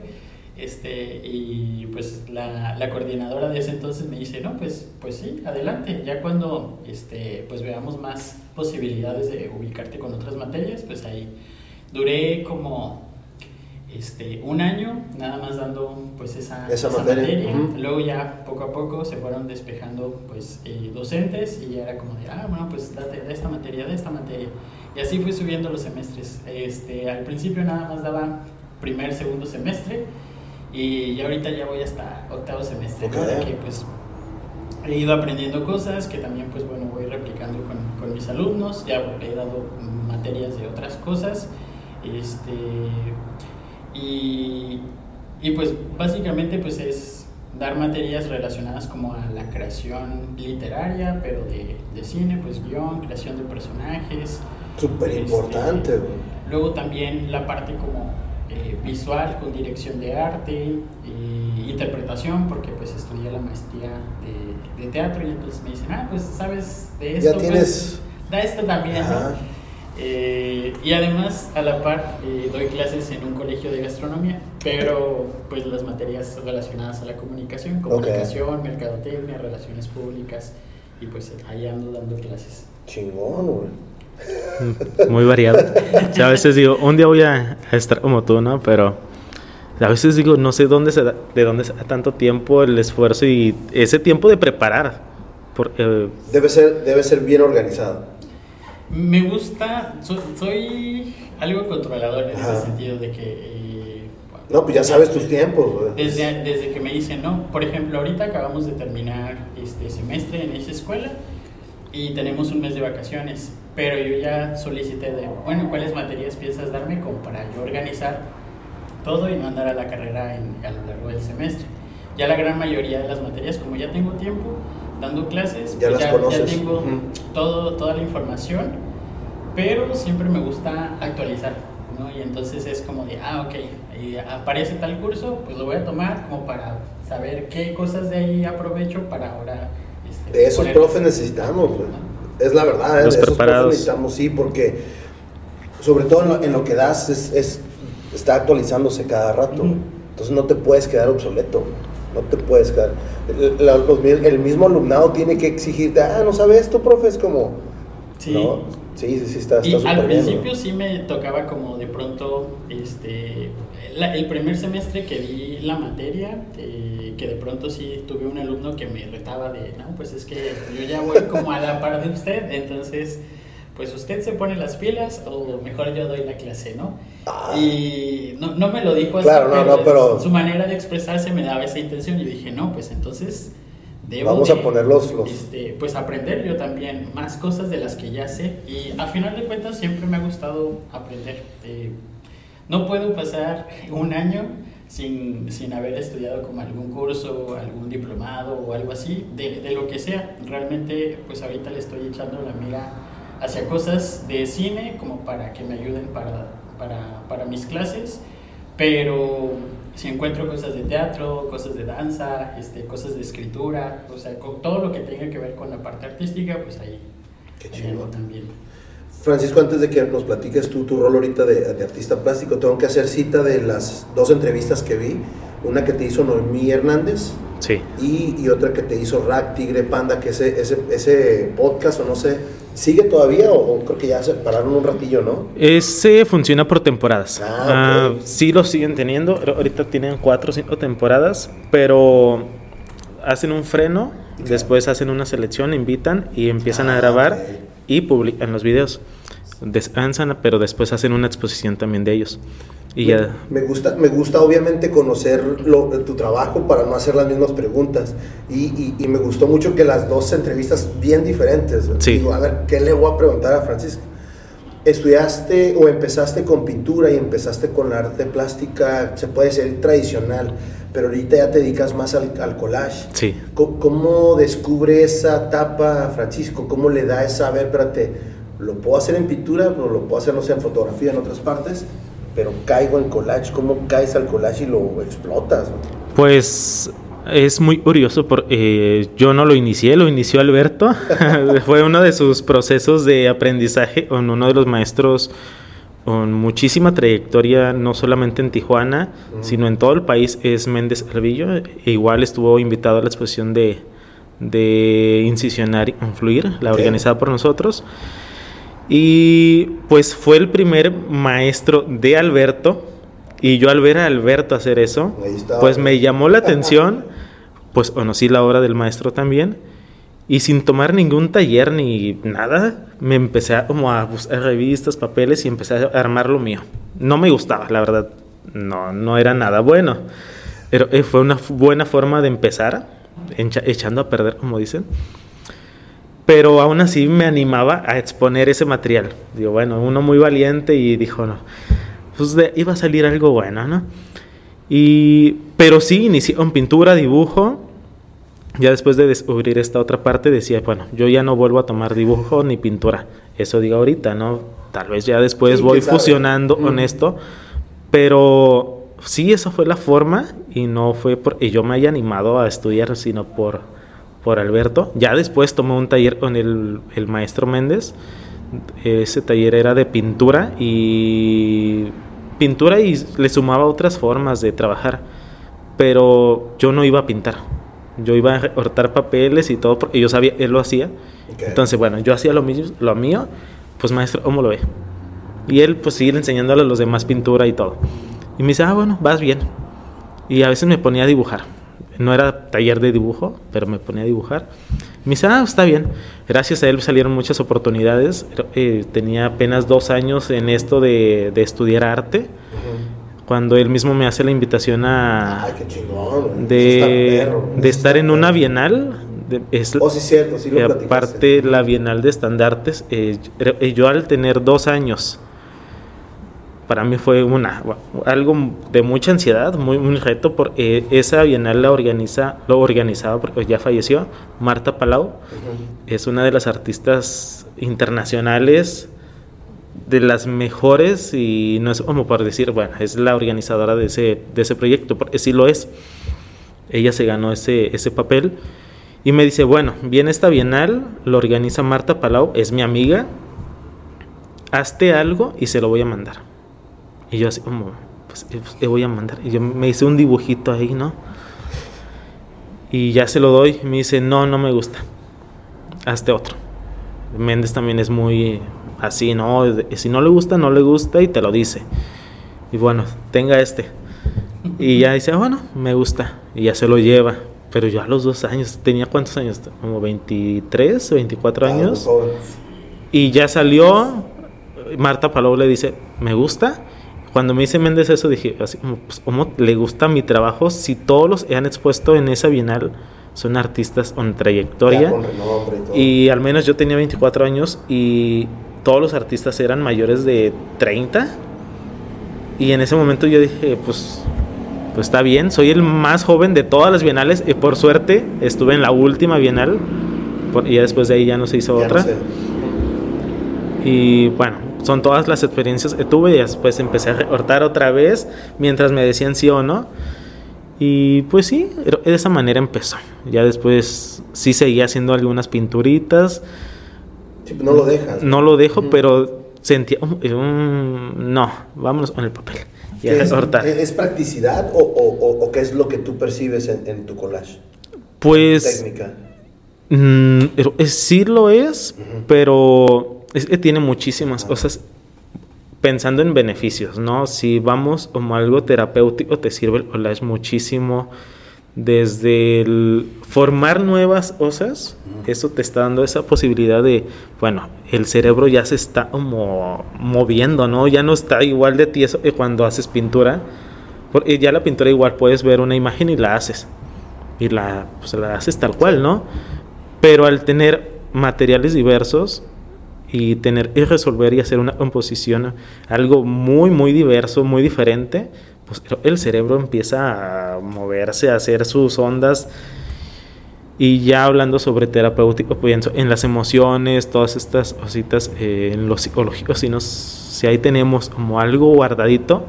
este y pues la, la, coordinadora de ese entonces me dice no pues pues sí adelante ya cuando este pues veamos más posibilidades de ubicarte con otras materias pues ahí duré como este un año nada más dando pues esa, esa, esa materia, materia. Uh -huh. luego ya poco a poco se fueron despejando pues eh, docentes y ya era como de ah bueno pues date de esta materia de esta materia y así fui subiendo los semestres este al principio nada más daba primer segundo semestre y ya ahorita ya voy hasta octavo semestre okay. que pues he ido aprendiendo cosas que también pues bueno voy replicando con, con mis alumnos ya he dado materias de otras cosas este y, y pues básicamente pues es dar materias relacionadas como a la creación literaria pero de, de cine pues guion creación de personajes. Súper importante este, luego también la parte como eh, visual con dirección de arte y interpretación porque pues estudié la maestría de, de, teatro y entonces me dicen ah pues sabes de esto ya tienes pues, da esto también ¿no? Eh, y además a la par eh, doy clases en un colegio de gastronomía pero pues las materias relacionadas a la comunicación comunicación okay. mercadotecnia relaciones públicas y pues ahí ando dando clases chingón güey muy variado. O sea, a veces digo, un día voy a, estar como tú, ¿no? Pero a veces digo, no sé dónde se da, de dónde se da tanto tiempo, el esfuerzo y ese tiempo de preparar. Por, eh, debe, ser, debe ser bien organizado. Me gusta, soy, soy algo controlador en Ajá. ese sentido de que... Eh, no, pues ya sabes tus tiempos. Desde, desde que me dicen, no, por ejemplo, ahorita acabamos de terminar este semestre en esa escuela y tenemos un mes de vacaciones pero yo ya solicité de, bueno, ¿cuáles materias piensas darme como para yo organizar todo y no andar a la carrera en, a lo largo del semestre? Ya la gran mayoría de las materias, como ya tengo tiempo dando clases, ya, pues ya, ya, tengo uh -huh. todo, toda la información, pero siempre me gusta actualizar, ¿no? Y entonces es como de, ah, ok, y aparece tal curso, pues lo voy a tomar como para saber qué cosas de ahí aprovecho para ahora... Este, de esos profes necesitamos, güey. ¿no? Es la verdad, los esos preparados. necesitamos, sí, porque sobre todo en lo, en lo que das es, es, está actualizándose cada rato. Uh -huh. Entonces no te puedes quedar obsoleto. No te puedes quedar. El, los, el, mismo alumnado tiene que exigirte, ah, no sabes esto, profe, es como. Sí. ¿no? Sí, sí, sí, está, Y al principio sí me tocaba como de pronto, este, el primer semestre que di la materia, eh, que de pronto sí tuve un alumno que me retaba de, no, pues es que yo ya voy como a la par de usted, entonces pues usted se pone las pilas o mejor yo doy la clase, ¿no? Ah. Y no, no, me lo dijo así, claro, no, no, pero su manera de expresarse me daba esa intención y dije, no, pues entonces debo Vamos a poner los, este, pues aprender yo también más cosas de las que ya sé y a final de cuentas siempre me ha gustado aprender. Eh, no puedo pasar un año sin, sin, haber estudiado como algún curso, algún diplomado o algo así, de, de, lo que sea. Realmente, pues ahorita le estoy echando la mira hacia cosas de cine como para que me ayuden para, para, para mis clases, pero si encuentro cosas de teatro, cosas de danza, este, cosas de escritura, o sea, con todo lo que tenga que ver con la parte artística, pues ahí, Qué también. Francisco, antes de que nos platiques tú tu rol ahorita de, de, artista plástico, tengo que hacer cita de las dos entrevistas que vi. Una que te hizo Noemí Hernández. Sí. Y, y otra que te hizo Rack Tigre Panda, que ese, ese, ese podcast, o no sé, ¿Sigue todavía o, creo que ya se pararon un ratillo, no? Ese funciona por temporadas. Ah, ah sí lo siguen teniendo. Ahorita tienen cuatro o cinco temporadas, pero hacen un freno, después hacen una selección, invitan y empiezan a ah, grabar y publican los videos. Descansan, pero después hacen una exposición también de ellos. Y me, gusta, me gusta obviamente conocer lo, tu trabajo para no hacer las mismas preguntas. Y, y, me gustó mucho que las dos entrevistas bien diferentes. Sí. Digo, a ver, ¿qué le voy a preguntar a Francisco? ¿Estudiaste o empezaste con pintura y empezaste con la arte plástica, se puede decir tradicional, pero ahorita ya te dedicas más al, al collage? Sí. ¿Cómo, ¿Cómo, descubre esa etapa, Francisco? ¿Cómo le da esa, a ver, espérate, lo puedo hacer en pintura, pero lo puedo hacer, no sé, en fotografía, en otras partes? pero caigo en collage, ¿cómo caes al collage y lo explotas? Pues es muy curioso, porque eh, yo no lo inicié, lo inició Alberto, *laughs* fue uno de sus procesos de aprendizaje con uno de los maestros con muchísima trayectoria, no solamente en Tijuana, sino en todo el país, es Méndez Alvillo, e igual estuvo invitado a la exposición de, de Incisionar y Influir, la organizada por nosotros. Y pues fue el primer maestro de Alberto. Y yo al ver a Alberto hacer eso, pues me llamó la atención. Pues conocí la obra del maestro también. Y sin tomar ningún taller ni nada, me empecé a, como a buscar revistas, papeles y empecé a armar lo mío. No me gustaba, la verdad. No, no era nada bueno. Pero eh, fue una buena forma de empezar, echando a perder, como dicen pero aún así me animaba a exponer ese material. Digo, bueno, uno muy valiente y dijo, no, pues iba a salir algo bueno, ¿no? Y, pero sí, inicié con pintura, dibujo. Ya después de descubrir esta otra parte, decía, bueno, yo ya no vuelvo a tomar dibujo ni pintura. Eso digo ahorita, ¿no? Tal vez ya después voy fusionando con esto. Pero sí, esa fue la forma y no fue porque yo me haya animado a estudiar, sino por por Alberto. Ya después tomó un taller con el, el maestro Méndez. Ese taller era de pintura y pintura y le sumaba otras formas de trabajar. Pero yo no iba a pintar. Yo iba a cortar papeles y todo porque yo sabía, él lo hacía. Entonces, bueno, yo hacía lo mismo, lo mío, pues maestro, ¿cómo lo ve? Y él pues sigue enseñándole a los demás pintura y todo. Y me dice, ah, bueno, vas bien. Y a veces me ponía a dibujar no era taller de dibujo, pero me ponía a dibujar. Me dice, ah, está bien. Gracias a él salieron muchas oportunidades. Eh, tenía apenas dos años en esto de, estudiar arte. Cuando él mismo me hace la invitación a... De, de estar en una bienal. es, oh, sí, cierto, sí lo Aparte, la bienal de estandartes. Eh, yo al tener dos años para mí fue una algo de mucha ansiedad, muy un reto porque esa bienal la organiza lo organizaba porque ya falleció Marta Palau. Es una de las artistas internacionales de las mejores y no es como por decir, bueno, es la organizadora de ese de ese proyecto, porque sí lo es. Ella se ganó ese ese papel y me dice, "Bueno, viene esta bienal, lo organiza Marta Palau, es mi amiga. Hazte algo y se lo voy a mandar." Y yo así como, pues, eh, pues, le voy a mandar. Y yo me hice un dibujito ahí, ¿no? Y ya se lo doy. Me dice, no, no me gusta. Hazte otro. Méndez también es muy, así, ¿no? Si no le gusta, no le gusta y te lo dice. Y bueno, tenga este. Y ya dice, ah, bueno, me gusta. Y ya se lo lleva. Pero yo a los dos años, ¿tenía cuántos años? Como 23, 24 años. Y ya salió, Marta Palou le dice, me gusta. Cuando me dice Méndez eso, dije, así como, pues, ¿cómo le gusta mi trabajo si todos los que han expuesto en esa bienal son artistas con trayectoria? y, y al menos yo tenía 24 años y todos los artistas eran mayores de 30. Y en ese momento yo dije, pues, pues está bien, soy el más joven de todas las bienales y por suerte estuve en la última bienal y ya después de ahí ya no se hizo otra. Y bueno, son todas las experiencias que tuve y después empecé a recortar otra vez mientras me decían sí o no. Y pues sí, de esa manera empezó. Ya después sí seguía haciendo algunas pinturitas. no lo dejas. No lo dejo, pero sentía, no, vámonos con el papel. Y ¿Es, ¿Es, practicidad o, o, qué es lo que tú percibes en, tu collage? Pues... Técnica. Mm, sí lo es, pero es que tiene muchísimas cosas pensando en beneficios, ¿no? Si vamos como algo terapéutico, te sirve el collage muchísimo desde el formar nuevas cosas, eso te está dando esa posibilidad de, bueno, el cerebro ya se está como moviendo, ¿no? Ya no está igual de tieso que cuando haces pintura, porque ya la pintura igual puedes ver una imagen y la haces, y la, pues, la haces tal cual, ¿no? Pero al tener materiales diversos, y tener y resolver y hacer una composición algo muy muy diverso, muy diferente, pues el cerebro empieza a moverse, a hacer sus ondas y ya hablando sobre terapéutico, pienso en las emociones, todas estas cositas, eh, en lo psicológico, si, nos, si ahí tenemos como algo guardadito,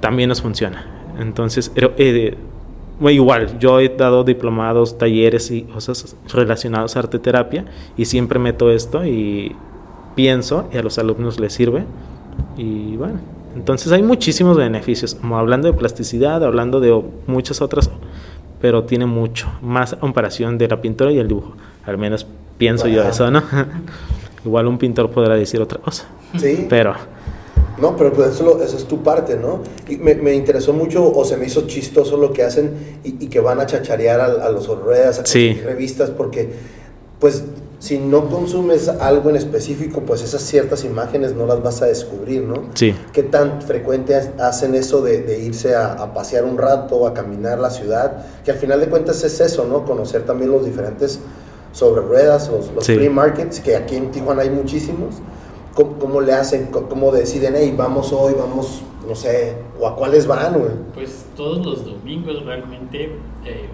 también nos funciona. Entonces, eh, igual, yo he dado diplomados, talleres y cosas relacionadas a arte terapia y siempre meto esto y pienso y a los alumnos les sirve. Y bueno, entonces hay muchísimos beneficios, como hablando de plasticidad, hablando de muchas otras, pero tiene mucho más comparación de la pintura y el dibujo. Al menos pienso yo eso, ¿no? *laughs* Igual un pintor podrá decir otra cosa. Sí. Pero... No, pero pues eso, es tu parte, ¿no? Y me, interesó mucho, o se me hizo chistoso lo que hacen y, que van a chacharear a, los ruedas, a revistas, porque pues si no consumes algo en específico, pues esas ciertas imágenes no las vas a descubrir, ¿no? Sí. ¿Qué tan frecuente hacen eso de, irse a, pasear un rato, a caminar la ciudad? Que al final de cuentas es eso, ¿no? Conocer también los diferentes sobre ruedas, los, los free markets, que aquí en Tijuana hay muchísimos. ¿Cómo, le hacen? ¿Cómo deciden, hey, vamos hoy, vamos, no sé, o a cuáles van, güey? Pues todos los domingos realmente, eh,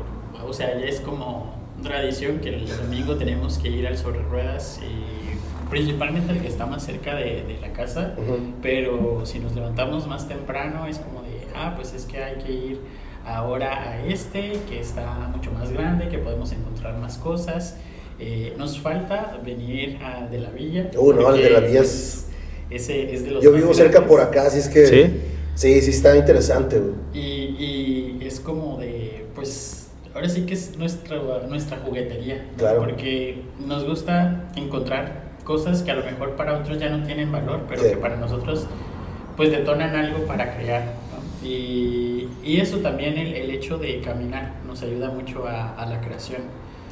o sea, ya es como tradición que el domingo tenemos que ir al sobre ruedas y principalmente el que está más cerca de, de la casa, pero si nos levantamos más temprano es como de, ah, pues es que hay que ir ahora a este, que está mucho más grande, que podemos encontrar más cosas. Eh, nos falta venir a De la Villa. Uh, no, el de la Villa es... Ese es de los Yo vivo cerca por acá, así es que... Sí, sí, sí está interesante. Y, y es como de, pues ahora sí que es nuestra, nuestra juguetería, porque nos gusta encontrar cosas que a lo mejor para otros ya no tienen valor, pero que para nosotros pues detonan algo para crear. Y, y, eso también, el, el, hecho de caminar, nos ayuda mucho a, a la creación.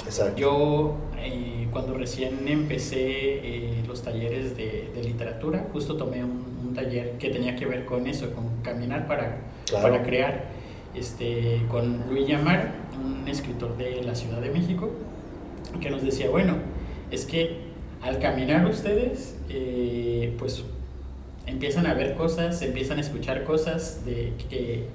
Exacto. Yo, eh, cuando recién empecé eh, los talleres de, de, literatura, justo tomé un, un, taller que tenía que ver con eso, con caminar para, para crear, este, con Luis Yamar, un escritor de la Ciudad de México, que nos decía, bueno, es que al caminar ustedes, eh, pues empiezan a ver cosas, empiezan a escuchar cosas de, que,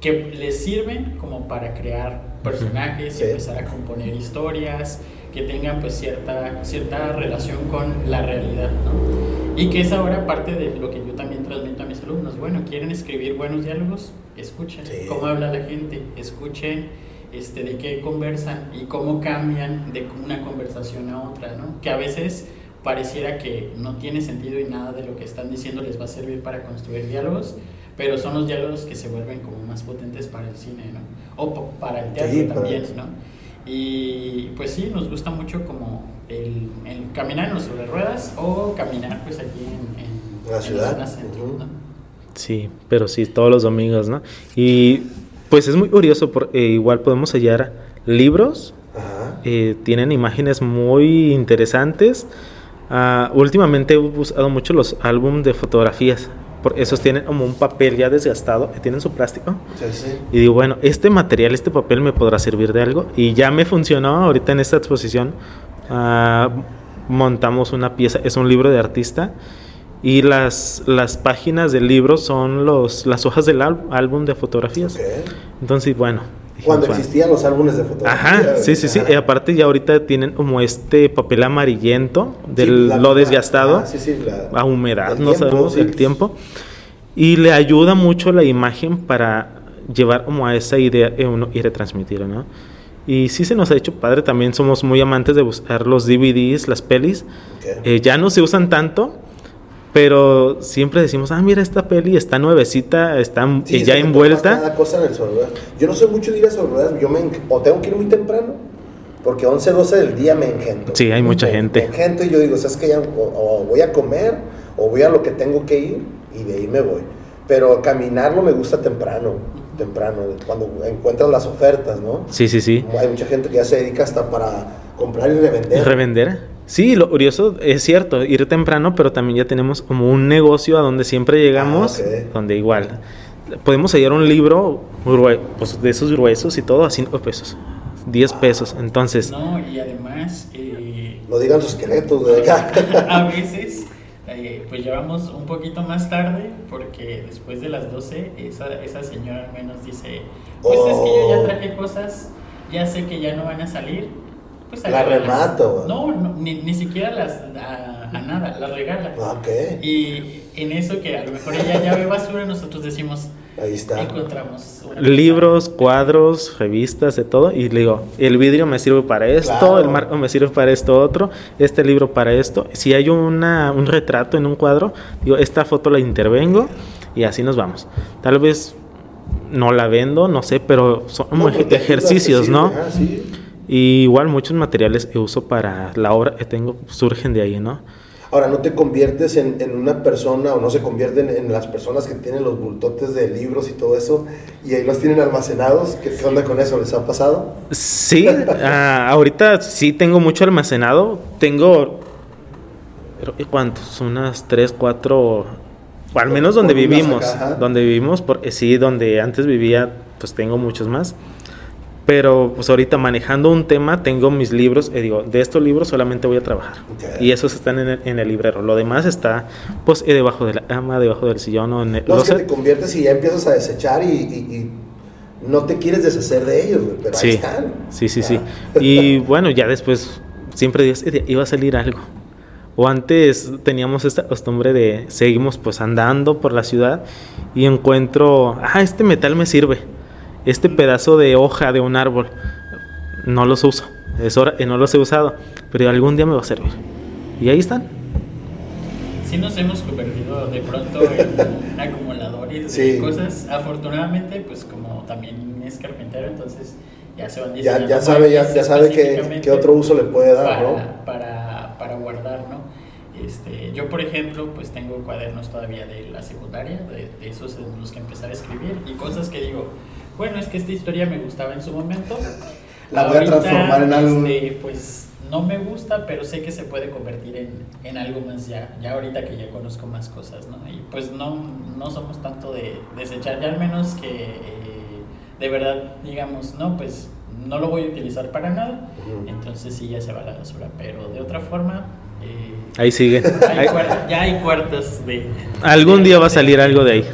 que les sirven como para crear personajes y empezar a componer historias que tengan pues cierta, cierta relación con la realidad, ¿no? Y que es ahora parte de lo que yo también transmito a mis alumnos. Bueno, ¿quieren escribir buenos diálogos? Escuchen cómo habla la gente, escuchen este, de qué conversan y cómo cambian de una conversación a otra, ¿no? Que a veces pareciera que no tiene sentido y nada de lo que están diciendo les va a servir para construir diálogos, pero son los diálogos que se vuelven como más potentes para el cine, ¿no? O para el teatro también, ¿no? Y pues sí, nos gusta mucho como el, caminar en los sobre ruedas o caminar pues aquí en, la ciudad. Sí, pero sí, todos los domingos, ¿no? Y pues es muy curioso, porque igual podemos hallar libros, eh, tienen imágenes muy interesantes. Ah, últimamente he usado mucho los álbumes de fotografías. Porque esos tienen como un papel ya desgastado, tienen su plástico. Y digo, bueno, este material, este papel me podrá servir de algo. Y ya me funcionó ahorita en esta exposición. Ah, montamos una pieza, es un libro de artista. Y las, las páginas del libro son los, las hojas del álbum de fotografías. Entonces, bueno, cuando existían los álbumes de fotografía. Ajá, sí, sí, sí. Y aparte ya ahorita tienen como este papel amarillento de lo desgastado a humedad, no sabemos el tiempo. Y le ayuda mucho la imagen para llevar como a esa idea uno y retransmitirla, ¿no? Y sí se nos ha hecho padre, también somos muy amantes de buscar los DVDs, las pelis. Eh, ya no se usan tanto, pero siempre decimos, ah, mira, esta peli está nuevecita, está ya envuelta. Cada cosa en el Yo no soy mucho de ir a sobre yo me, o tengo que ir muy temprano, porque 11, 12 del día me engento. Sí, hay mucha gente. Me engento y yo digo, ¿sabes que ya o, voy a comer, o voy a lo que tengo que ir, y de ahí me voy. Pero caminarlo me gusta temprano, temprano, cuando encuentras las ofertas, ¿no? Sí, sí, sí. Hay mucha gente que ya se dedica hasta para comprar y revender. ¿Revender? Sí, lo curioso es cierto, ir temprano, pero también ya tenemos como un negocio a donde siempre llegamos, ah, donde igual podemos hallar un libro pues, de esos gruesos y todo a 5 pesos, 10 pesos. Entonces. No, y además. Eh, no digan sus secretos, *laughs* a veces. Eh, pues llevamos un poquito más tarde porque después de las 12 esa, esa señora al menos dice, pues es que yo ya oh. traje cosas, ya sé que ya no van a salir, pues la remato. No, ni, ni, siquiera las a, nada, las regala. Ah, ok. Y en eso que a lo mejor ella ya ve basura, nosotros decimos, Ahí está. Encontramos libros, cuadros, revistas, de todo. Y le digo, el vidrio me sirve para esto, el marco me sirve para esto otro, este libro para esto. Si hay una, un retrato en un cuadro, digo, esta foto la intervengo y así nos vamos. Tal vez no la vendo, no sé, pero son ejercicios, ¿no? sí. Y igual muchos materiales que uso para la obra que tengo surgen de ahí, ¿no? Ahora, ¿no te conviertes en, una persona o no se convierten en las personas que tienen los bultotes de libros y todo eso y ahí los tienen almacenados? ¿Qué, onda con eso? ¿Les ha pasado? Sí, *laughs* ah, ahorita sí tengo mucho almacenado. Tengo, ¿cuántos? Unas tres, cuatro, al menos donde vivimos, donde vivimos, porque sí, donde antes vivía, pues tengo muchos más. Pero pues ahorita manejando un tema tengo mis libros y digo, de estos libros solamente voy a trabajar. Y esos están en el, en el, librero. Lo demás está pues debajo de la cama, debajo del sillón o en el... No, es que te conviertes y ya empiezas a desechar y, no te quieres deshacer de ellos, pero sí, ahí están. Sí, sí, sí. Y *laughs* bueno, ya después siempre dices, iba a salir algo. O antes teníamos esta costumbre de seguimos pues andando por la ciudad y encuentro, ah, este metal me sirve este pedazo de hoja de un árbol no los uso, es hora, no los he usado, pero algún día me va a servir. Y ahí están. Sí nos hemos convertido de pronto en acumuladores de cosas. Afortunadamente, pues como también es carpintero, entonces ya se van Ya, ya sabe, ya, ya sabe qué, otro uso le puede dar, para, ¿no? Para, para guardar, ¿no? Este, yo, por ejemplo, pues tengo cuadernos todavía de la secundaria, de, de esos en los que empezar a escribir, y cosas que digo, bueno, es que esta historia me gustaba en su momento. *laughs* La voy a transformar en algo. Este, pues no me gusta, pero sé que se puede convertir en, en, algo más ya, ya ahorita que ya conozco más cosas, ¿no? Y pues no, no somos tanto de desechar, ya al menos que eh, de verdad digamos, no, pues no lo voy a utilizar para nada, entonces sí ya se va a la basura, pero de otra forma... Eh, ahí sigue. ya hay cuartos de... Algún día va a salir algo de ahí.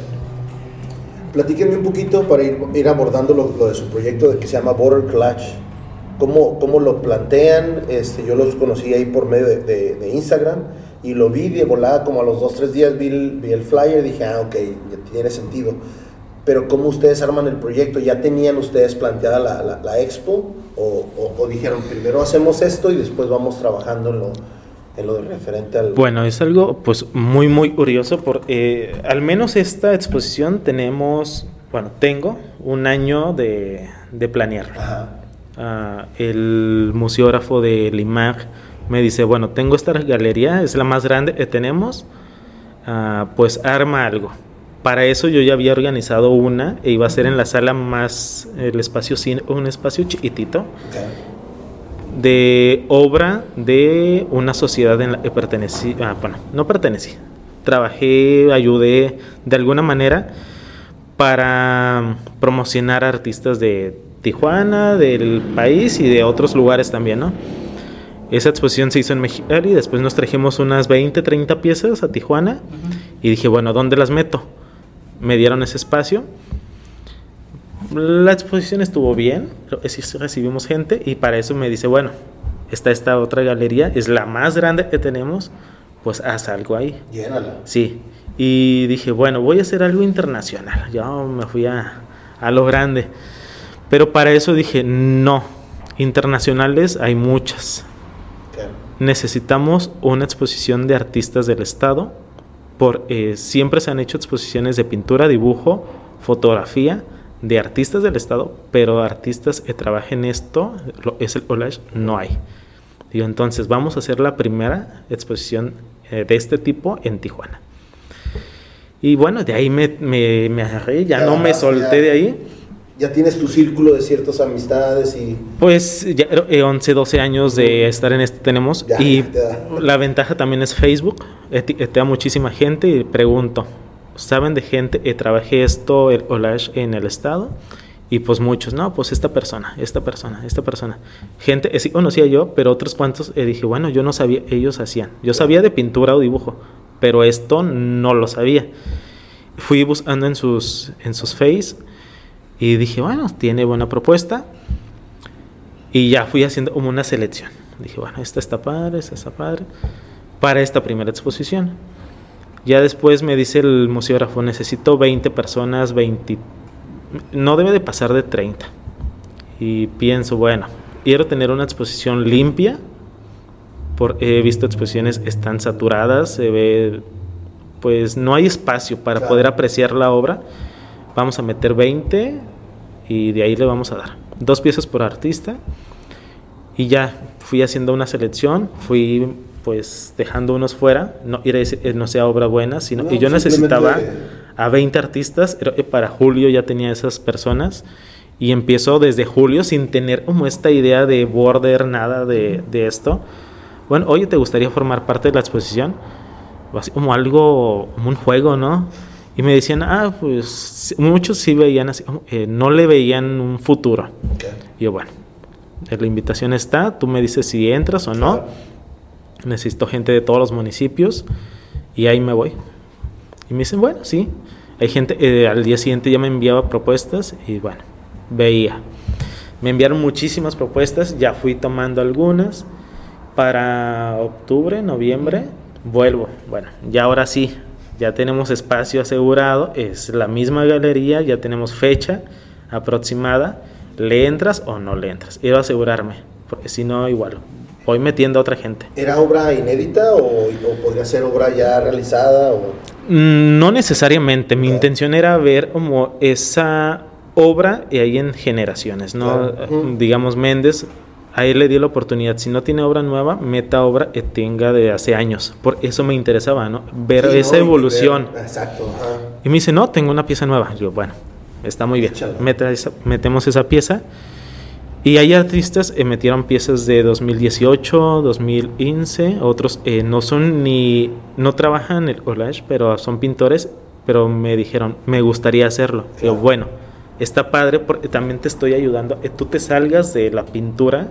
Platíquenme un poquito para ir, ir abordando lo, de su proyecto de que se llama Border Clash. ¿Cómo, cómo lo plantean? Este, yo los conocí ahí por medio de, de, Instagram y lo vi de volada como a los dos, tres días vi el, vi el flyer y dije, ah, ok, ya tiene sentido. Pero ¿cómo ustedes arman el proyecto? ¿Ya tenían ustedes planteada la, la, la expo? O, o, dijeron, primero hacemos esto y después vamos trabajando en lo, en lo referente al... Bueno, es algo pues muy muy curioso porque eh, al menos esta exposición tenemos, bueno, tengo un año de, de planear. Ah, el museógrafo de Limag me dice, bueno, tengo esta galería, es la más grande que tenemos, ah, pues arma algo. Para eso yo ya había organizado una e iba a ser en la sala más, el espacio cine, un espacio chiquitito, de obra de una sociedad en la que pertenecía, ah, bueno, no pertenecía, trabajé, ayudé de alguna manera para promocionar artistas de Tijuana, del país y de otros lugares también, ¿no? Esa exposición se hizo en Mexicali, después nos trajimos unas 20, 30 piezas a Tijuana y dije, bueno, ¿dónde las meto? Me dieron ese espacio. La exposición estuvo bien, recibimos gente y para eso me dice, bueno, está esta otra galería, es la más grande que tenemos, pues haz algo ahí. Llénala. Sí, y dije, bueno, voy a hacer algo internacional. Yo me fui a, a lo grande. Pero para eso dije, no, internacionales hay muchas. Necesitamos una exposición de artistas del Estado. Por, eh, siempre se han hecho exposiciones de pintura, dibujo, fotografía de artistas del Estado, pero artistas que trabajen esto, es el collage, no hay. Digo, entonces vamos a hacer la primera exposición eh, de este tipo en Tijuana. Y bueno, de ahí me, me, me agarré, ya, no me solté de ahí ya tienes tu círculo de ciertas amistades y... Pues ya 11, eh, 12 años de estar en esto tenemos y la ventaja también es Facebook, da muchísima gente y pregunto, ¿saben de gente que trabajé esto, el Olash en el estado? Y pues muchos, no, pues esta persona, esta persona, esta persona. Gente, eh, sí conocía yo, pero otros cuantos eh, dije, bueno, yo no sabía, ellos hacían. Yo sabía de pintura o dibujo, pero esto no lo sabía. Fui buscando en sus, en sus face y dije, bueno, tiene buena propuesta. Y ya fui haciendo como una selección. Dije, bueno, esta está padre, esta está padre. Para esta primera exposición. Ya después me dice el museógrafo, necesito 20 personas, 20... No debe de pasar de 30. Y pienso, bueno, quiero tener una exposición limpia. Por, he visto exposiciones están saturadas, se ve, pues no hay espacio para poder apreciar la obra vamos a meter 20 y de ahí le vamos a dar dos piezas por artista y ya fui haciendo una selección, fui pues dejando unos fuera, no, eh, no sea obra buena, sino y yo necesitaba a 20 artistas, para julio ya tenía esas personas y empiezo desde julio sin tener como esta idea de border, nada de, de esto. Bueno, oye, ¿te gustaría formar parte de la exposición? Así como algo, como un juego, ¿no? Y me decían, ah, pues muchos sí veían así, eh, no le veían un futuro. Y yo, bueno, la invitación está, tú me dices si entras o no. Necesito gente de todos los municipios y ahí me voy. Y me dicen, bueno, sí. Hay gente, eh, al día siguiente ya me enviaba propuestas y bueno, veía. Me enviaron muchísimas propuestas, ya fui tomando algunas. Para octubre, noviembre, vuelvo. Bueno, ya ahora sí, ya tenemos espacio asegurado, es la misma galería, ya tenemos fecha aproximada, ¿le entras o no le entras? Quiero asegurarme, porque si no, igual, voy metiendo a otra gente. ¿Era obra inédita o, podría ser obra ya realizada? O? Mm, no necesariamente, mi intención era ver como esa obra y ahí en generaciones, ¿no? Digamos, Méndez a él le dio la oportunidad, si no tiene obra nueva, meta obra que tenga de hace años. Por eso me interesaba, ¿no? Ver esa evolución. exacto. Y me dice, no, tengo una pieza nueva. Yo, bueno, está muy bien. metemos esa pieza. Y hay artistas que metieron piezas de 2018, 2015, otros eh, no son ni, no trabajan el collage, pero son pintores, pero me dijeron, me gustaría hacerlo. Yo, bueno, está padre porque también te estoy ayudando que tú te salgas de la pintura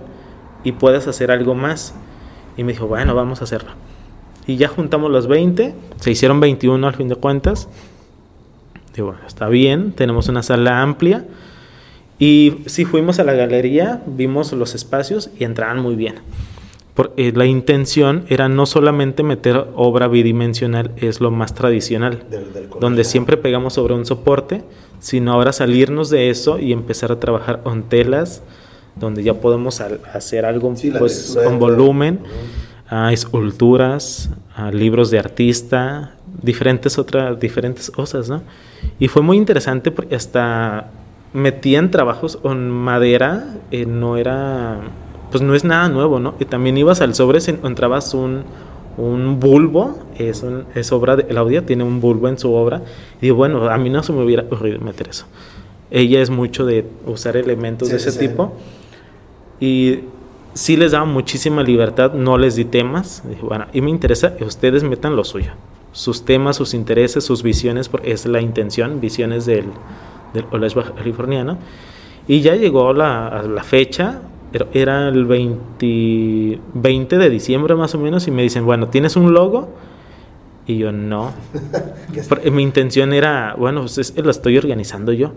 y puedas hacer algo más. Y me dijo, bueno, vamos a hacerlo. Y ya juntamos los 20, se hicieron 21 al fin de cuentas. Digo, está bien, tenemos una sala amplia. Y sí fuimos a la galería, vimos los espacios y entraban muy bien. Porque la intención era no solamente meter obra bidimensional, es lo más tradicional, donde siempre pegamos sobre un soporte, sino ahora salirnos de eso y empezar a trabajar con telas, donde ya podemos hacer algo pues, con volumen, a esculturas, a libros de artista, diferentes otras, diferentes cosas, ¿no? Y fue muy interesante porque hasta metían trabajos con madera, eh, no era pues no es nada nuevo, ¿no? Y también ibas al sobre, encontrabas un, un bulbo, es, es obra de Claudia, tiene un bulbo en su obra, y digo, bueno, a mí no se me hubiera ocurrido meter eso. Ella es mucho de usar elementos de ese tipo, y sí les daba muchísima libertad, no les di temas, dije, bueno, y me interesa que ustedes metan lo suyo, sus temas, sus intereses, sus visiones, porque es la intención, visiones del, del College Californiano, y ya llegó la, la fecha, era el 20, 20 de diciembre más o menos y me dicen, bueno, ¿tienes un logo? Y yo no. *laughs* mi intención era, bueno, pues lo estoy organizando yo.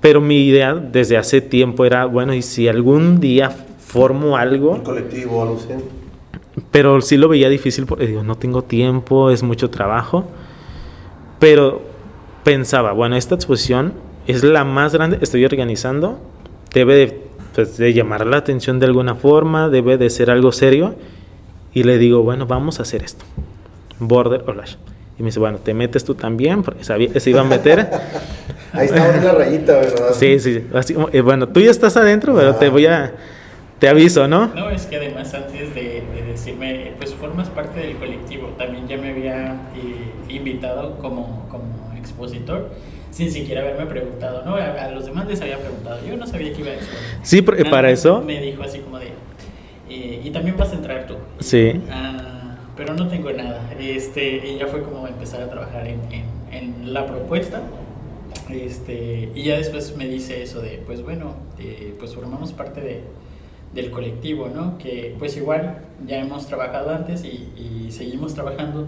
Pero mi idea desde hace tiempo era, bueno, y si algún día formo algo... Un colectivo algo así. Pero sí lo veía difícil porque digo, no tengo tiempo, es mucho trabajo. Pero pensaba, bueno, esta exposición es la más grande, estoy organizando, debe de pues, de llamar la atención de alguna forma, debe de ser algo serio. Y le digo, bueno, vamos a hacer esto. Border o Lash. Y me dice, bueno, te metes tú también, porque sabía que se iba a meter. *laughs* Ahí está la rayita, ¿verdad? Sí, sí. Así, eh, bueno, tú ya estás adentro, pero te voy a. Te aviso, ¿no? No, es que además antes de, decirme, pues formas parte del colectivo, también ya me había eh, invitado como, como expositor sin siquiera haberme preguntado, ¿no? A, los demás les había preguntado, yo no sabía que iba a eso. Sí, porque para eso... Me dijo así como de, eh, y también vas a entrar tú. Sí. Ah, pero no tengo nada. Este, y ya fue como empezar a trabajar en, en, la propuesta. Este, y ya después me dice eso de, pues bueno, eh, pues formamos parte de, del colectivo, ¿no? Que pues igual ya hemos trabajado antes y, y seguimos trabajando,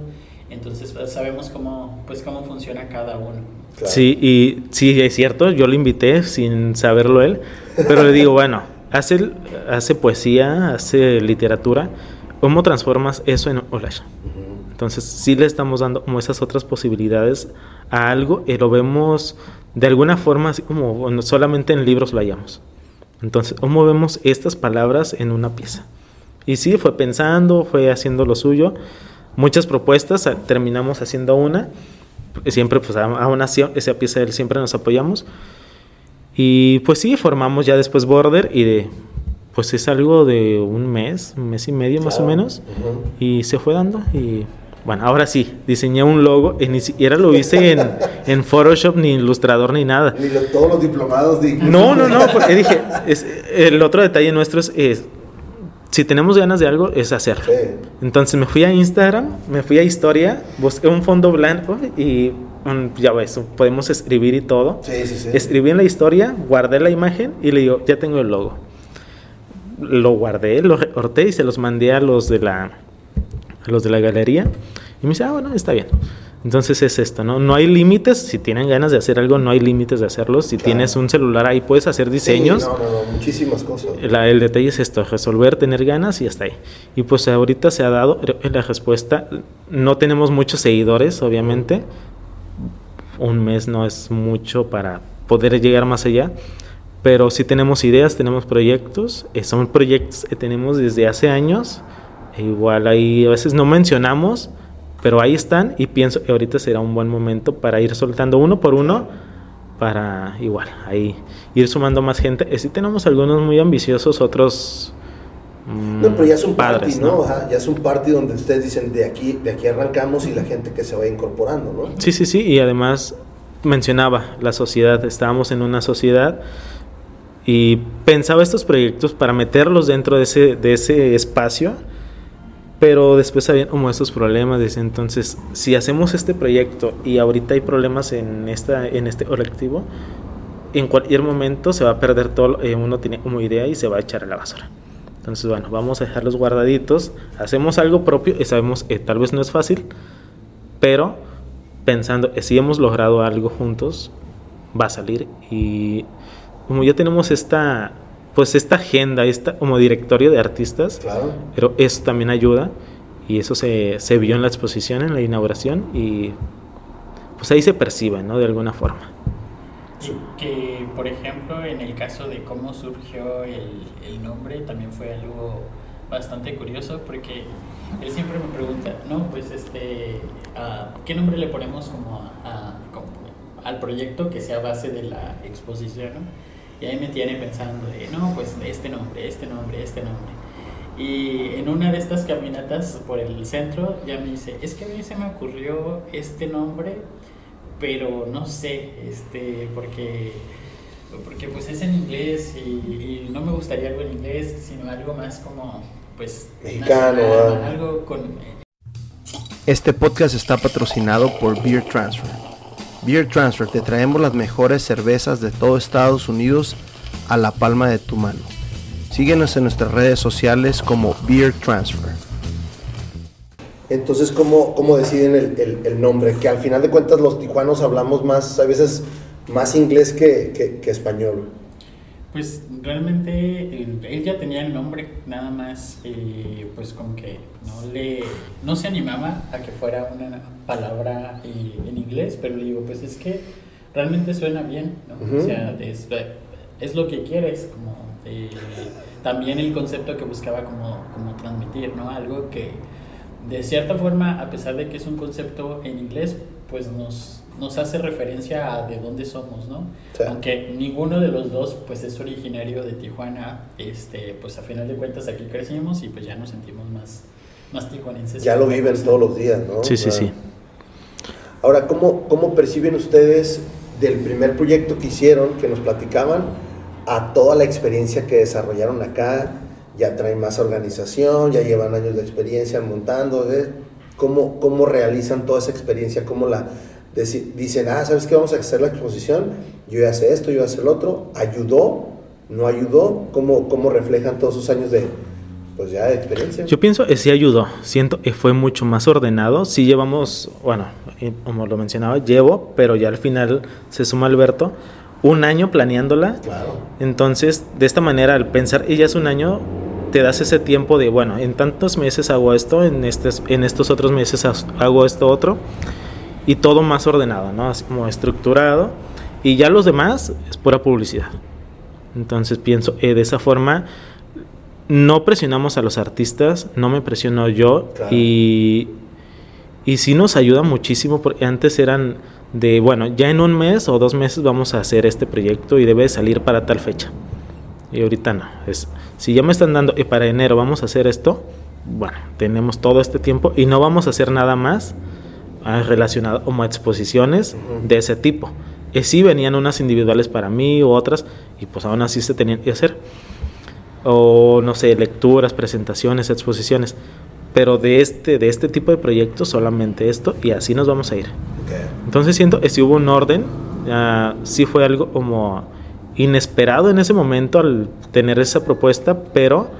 entonces pues, sabemos cómo, pues cómo funciona cada uno. Sí, y sí, es cierto, yo lo invité sin saberlo él, pero le digo, *laughs* bueno, hace, hace poesía, hace literatura, ¿cómo transformas eso en Olash? Entonces sí le estamos dando como esas otras posibilidades a algo y lo vemos de alguna forma así como solamente en libros lo hallamos. Entonces, ¿cómo vemos estas palabras en una pieza? Y sí, fue pensando, fue haciendo lo suyo, muchas propuestas, terminamos haciendo una siempre pues aún así esa pieza él siempre nos apoyamos. Y pues sí formamos ya después Border y de pues es algo de un mes un mes y medio más o menos y se fue dando y bueno ahora sí diseñé un logo y ni siquiera lo hice en, *laughs* en Photoshop ni Ilustrador ni nada. Ni todos los diplomados de no no no *laughs* porque dije es, el otro detalle nuestro es si tenemos ganas de algo, es hacerlo. Entonces me fui a Instagram, me fui a historia, busqué un fondo blanco y ya ves, podemos escribir y todo. Escribí en la historia, guardé la imagen y le digo, ya tengo el logo. Lo guardé, lo recorté y se los mandé a los de la, a los de la galería. Y me dice, ah, bueno, está bien. Entonces es esto, ¿no? No hay límites, si tienen ganas de hacer algo, no hay límites de hacerlo. Si tienes un celular ahí, puedes hacer diseños. no, no, muchísimas cosas. el detalle es esto, resolver, tener ganas y hasta ahí. Y pues ahorita se ha dado la respuesta. No tenemos muchos seguidores, obviamente. Un mes no es mucho para poder llegar más allá. Pero sí tenemos ideas, tenemos proyectos. Eh, son proyectos que tenemos desde hace años. E igual ahí a veces no mencionamos pero ahí están y pienso que ahorita será un buen momento para ir soltando uno por uno para igual, ahí ir sumando más gente. Eh, sí tenemos algunos muy ambiciosos, otros... no, pero ya es un padres, party, ¿no? ya es un party donde ustedes dicen de aquí, de aquí arrancamos y la gente que se va incorporando, ¿no? Sí, sí, sí, y además mencionaba la sociedad, estábamos en una sociedad y pensaba estos proyectos para meterlos dentro de ese, de ese espacio pero después había como estos problemas, entonces, si hacemos este proyecto y ahorita hay problemas en, esta, en este colectivo, en cualquier momento se va a perder todo, eh, uno tiene como idea y se va a echar a la basura. Entonces, bueno, vamos a dejarlos guardaditos, hacemos algo propio y sabemos que tal vez no es fácil, pero pensando que si hemos logrado algo juntos, va a salir y como ya tenemos esta pues esta agenda, esta como directorio de artistas, pero eso también ayuda y eso se, se, vio en la exposición, en la inauguración y pues ahí se percibe, ¿no? De alguna forma. Que, por ejemplo, en el caso de cómo surgió el, el nombre, también fue algo bastante curioso porque él siempre me pregunta, no, pues este, ¿qué nombre le ponemos como, a, como al proyecto que sea base de la exposición? ¿no? Y ahí me tiene pensando de, no, pues este nombre, este nombre, este nombre. Y en una de estas caminatas por el centro ya me dice, es que a mí se me ocurrió este nombre, pero no sé, este, porque, porque pues es en inglés y, no me gustaría algo en inglés, sino algo más como, pues, mexicano, algo con... Este podcast está patrocinado por Beer Transfer. Beer Transfer, te traemos las mejores cervezas de todo Estados Unidos a la palma de tu mano. Síguenos en nuestras redes sociales como Beer Transfer. Entonces, ¿cómo, cómo deciden el, el, nombre? Que al final de cuentas los tijuanos hablamos más, a veces, más inglés que, que, español. Pues realmente él, ya tenía el nombre, nada más, eh, pues como que no le, no se animaba a que fuera una palabra eh, en inglés, pero le digo, pues es que realmente suena bien, ¿no? O sea, es, es lo que quieres, como eh, también el concepto que buscaba como, como transmitir, ¿no? Algo que de cierta forma, a pesar de que es un concepto en inglés, pues nos, nos hace referencia a de dónde somos, ¿no? Aunque ninguno de los dos pues es originario de Tijuana, este, pues a final de cuentas aquí crecimos y pues ya nos sentimos más, más tijuanenses. Ya lo viven todos los días, ¿no? Sí, sí, sí. Ahora, ¿cómo, ¿cómo perciben ustedes del primer proyecto que hicieron, que nos platicaban, a toda la experiencia que desarrollaron acá, ya traen más organización, ya llevan años de experiencia montando, ¿eh? ¿Cómo, ¿Cómo realizan toda esa experiencia? ¿Cómo la dicen, ah, ¿sabes qué? Vamos a hacer la exposición, yo ya sé esto, yo ya sé el otro, ¿ayudó? ¿No ayudó? ¿Cómo, cómo reflejan todos esos años de, pues ya de experiencia? Yo pienso que sí ayudó, siento que fue mucho más ordenado, sí llevamos, bueno, como lo mencionaba, llevo, pero ya al final se suma Alberto, un año planeándola. Entonces, de esta manera, al pensar, ella es un año, te das ese tiempo de, bueno, en tantos meses hago esto, en, estos, en estos otros meses hago esto otro, y todo más ordenado, ¿no? Así como estructurado, y ya los demás es pura publicidad. Entonces pienso, eh, de esa forma, no presionamos a los artistas, no me presiono yo, y, y sí nos ayuda muchísimo, porque antes eran de, bueno, ya en un mes o dos meses vamos a hacer este proyecto y debe salir para tal fecha. Y ahorita no. Es, si ya me están dando, y para enero vamos a hacer esto, bueno, tenemos todo este tiempo y no vamos a hacer nada más ah, relacionado como exposiciones de ese tipo. Y sí venían unas individuales para mí u otras, y pues aún así se tenían que hacer. O no sé, lecturas, presentaciones, exposiciones. Pero de este, de este tipo de proyectos solamente esto, y así nos vamos a ir. Entonces siento que si hubo un orden, sí fue algo como inesperado en ese momento al tener esa propuesta, pero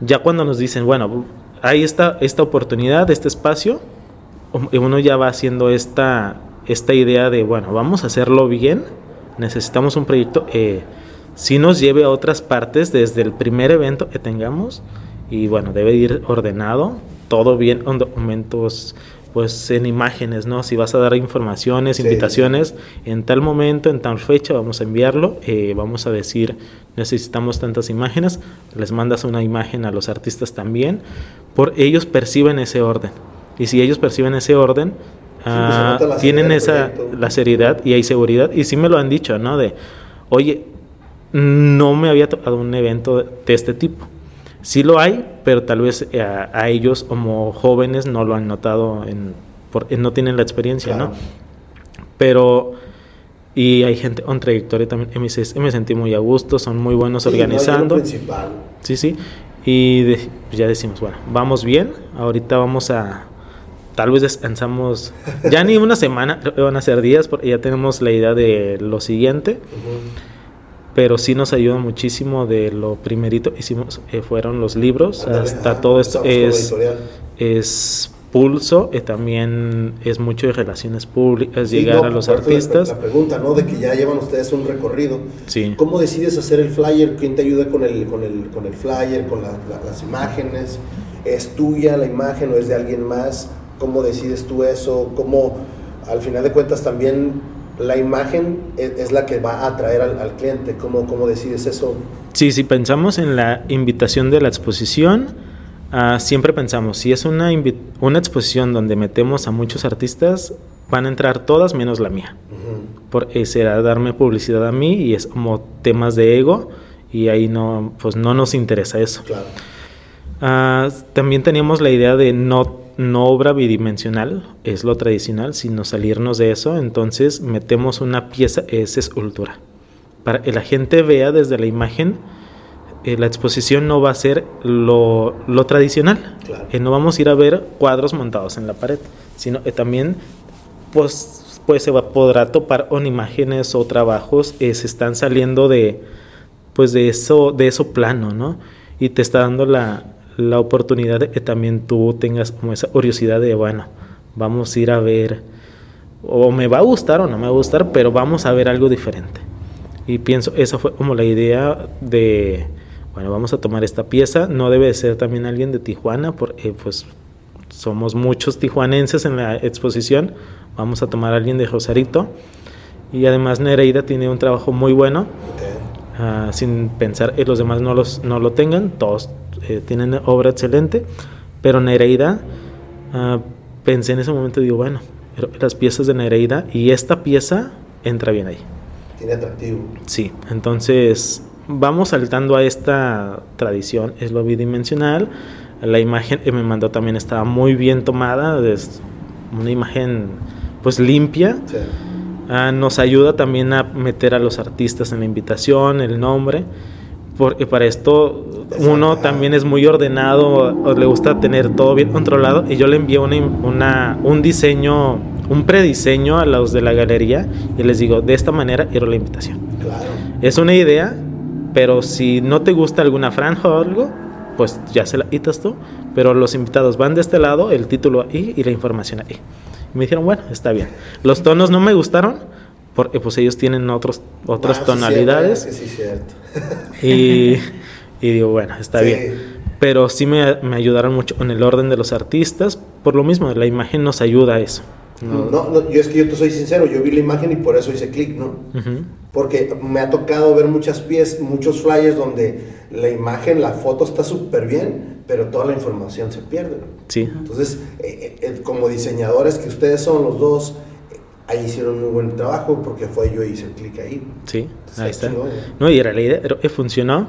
ya cuando nos dicen, bueno, hay esta, esta oportunidad, este espacio, uno ya va haciendo esta, esta idea de, bueno, vamos a hacerlo bien, necesitamos un proyecto que sí nos lleve a otras partes desde el primer evento que tengamos, y bueno, debe ir ordenado, todo bien, con documentos pues en imágenes, ¿no? Si vas a dar informaciones, invitaciones, en tal momento, en tal fecha, vamos a enviarlo, eh, vamos a decir, necesitamos tantas imágenes, les mandas una imagen a los artistas también, por ellos perciben ese orden. Y si ellos perciben ese orden, pues, ah, tienen esa, la seriedad y hay seguridad. Y sí me lo han dicho, ¿no? De, oye, no me había tocado un evento de este tipo Sí lo hay, pero tal vez eh, a, ellos como jóvenes no lo han notado, en, no tienen la experiencia, ¿no? Pero, y hay gente con trayectoria también, me, me sentí muy a gusto, son muy buenos organizando. Sí, sí. Y pues ya decimos, bueno, vamos bien, ahorita vamos a, tal vez descansamos, ya ni una semana, van a ser días, porque ya tenemos la idea de lo siguiente. Pero sí nos ayuda muchísimo de lo primerito hicimos eh, fueron los libros hasta todo esto es es pulso y también es mucho de relaciones públicas llegar a los artistas. la, pregunta no de que ya llevan ustedes un recorrido. Sí. cómo decides hacer el flyer quién te ayuda con el con el con el flyer con las imágenes es tuya la imagen o es de alguien más cómo decides tú eso cómo al final de cuentas también la imagen es, la que va a atraer al, cliente. ¿Cómo, ¿Cómo, decides eso? Sí, si pensamos en la invitación de la exposición, ah, siempre pensamos, si es una, una exposición donde metemos a muchos artistas, van a entrar todas menos la mía. por ese era darme publicidad a mí y es como temas de ego y ahí no, pues no nos interesa eso. Claro. Ah, también teníamos la idea de no, no obra bidimensional, es lo tradicional, sino salirnos de eso, entonces metemos una pieza, es escultura. Para que la gente vea desde la imagen, eh, la exposición no va a ser lo, lo tradicional, Claro. Eh, no vamos a ir a ver cuadros montados en la pared, sino que también pues, pues se va a poder topar con imágenes o trabajos que se están saliendo de pues de eso de eso plano, ¿no? Y te está dando la, la oportunidad de que también tú tengas como esa curiosidad de, bueno, vamos a ir a ver, o me va a gustar o no me va a gustar, pero vamos a ver algo diferente. Y pienso, esa fue como la idea de, bueno, vamos a tomar esta pieza, no debe de ser también alguien de Tijuana, porque pues somos muchos tijuanenses en la exposición, vamos a tomar a alguien de Rosarito. Y además Nereida tiene un trabajo muy bueno. Ah, sin pensar que los demás no, los, no lo tengan, todos eh, tienen obra excelente, pero Nereida, ah, pensé en ese momento, digo, bueno, las piezas de Nereida y esta pieza entra bien ahí. Tiene atractivo. Sí, entonces vamos saltando a esta tradición, es lo bidimensional. La imagen que me mandó también estaba muy bien tomada, es una imagen pues limpia. Sí. Ah, nos ayuda también a meter a los artistas en la invitación, el nombre, porque para esto uno también es muy ordenado, o le gusta tener todo bien controlado, y yo le envío una, una- un diseño, un prediseño a los de la galería, y les digo, de esta manera quiero la invitación. Claro. Es una idea, pero si no te gusta alguna franja o algo, pues ya se la quitas tú, pero los invitados van de este lado, el título ahí y la información ahí. Y me dijeron, bueno, está bien. Los tonos no me gustaron, porque pues ellos tienen otros, otras Ah, sí, tonalidades. Sí, sí, cierto. Y, *laughs* y digo, bueno, está Sí. bien. Pero sí me, me ayudaron mucho con el orden de los artistas. Por lo mismo, la imagen nos ayuda a eso. No, no, yo es que yo te soy sincero, yo vi la imagen y por eso hice clic, ¿no? Ujú. Porque me ha tocado ver muchas piezas, muchos flyers donde la imagen, la foto está súper bien, pero toda la información se pierde. ¿no? Sí, Entonces, eh, eh, como diseñadores que ustedes son los dos, eh, ahí hicieron muy buen trabajo porque fue yo hice el clic ahí. sí, Está ahí está. chingón. No, y era la idea, pero, eh, funcionó.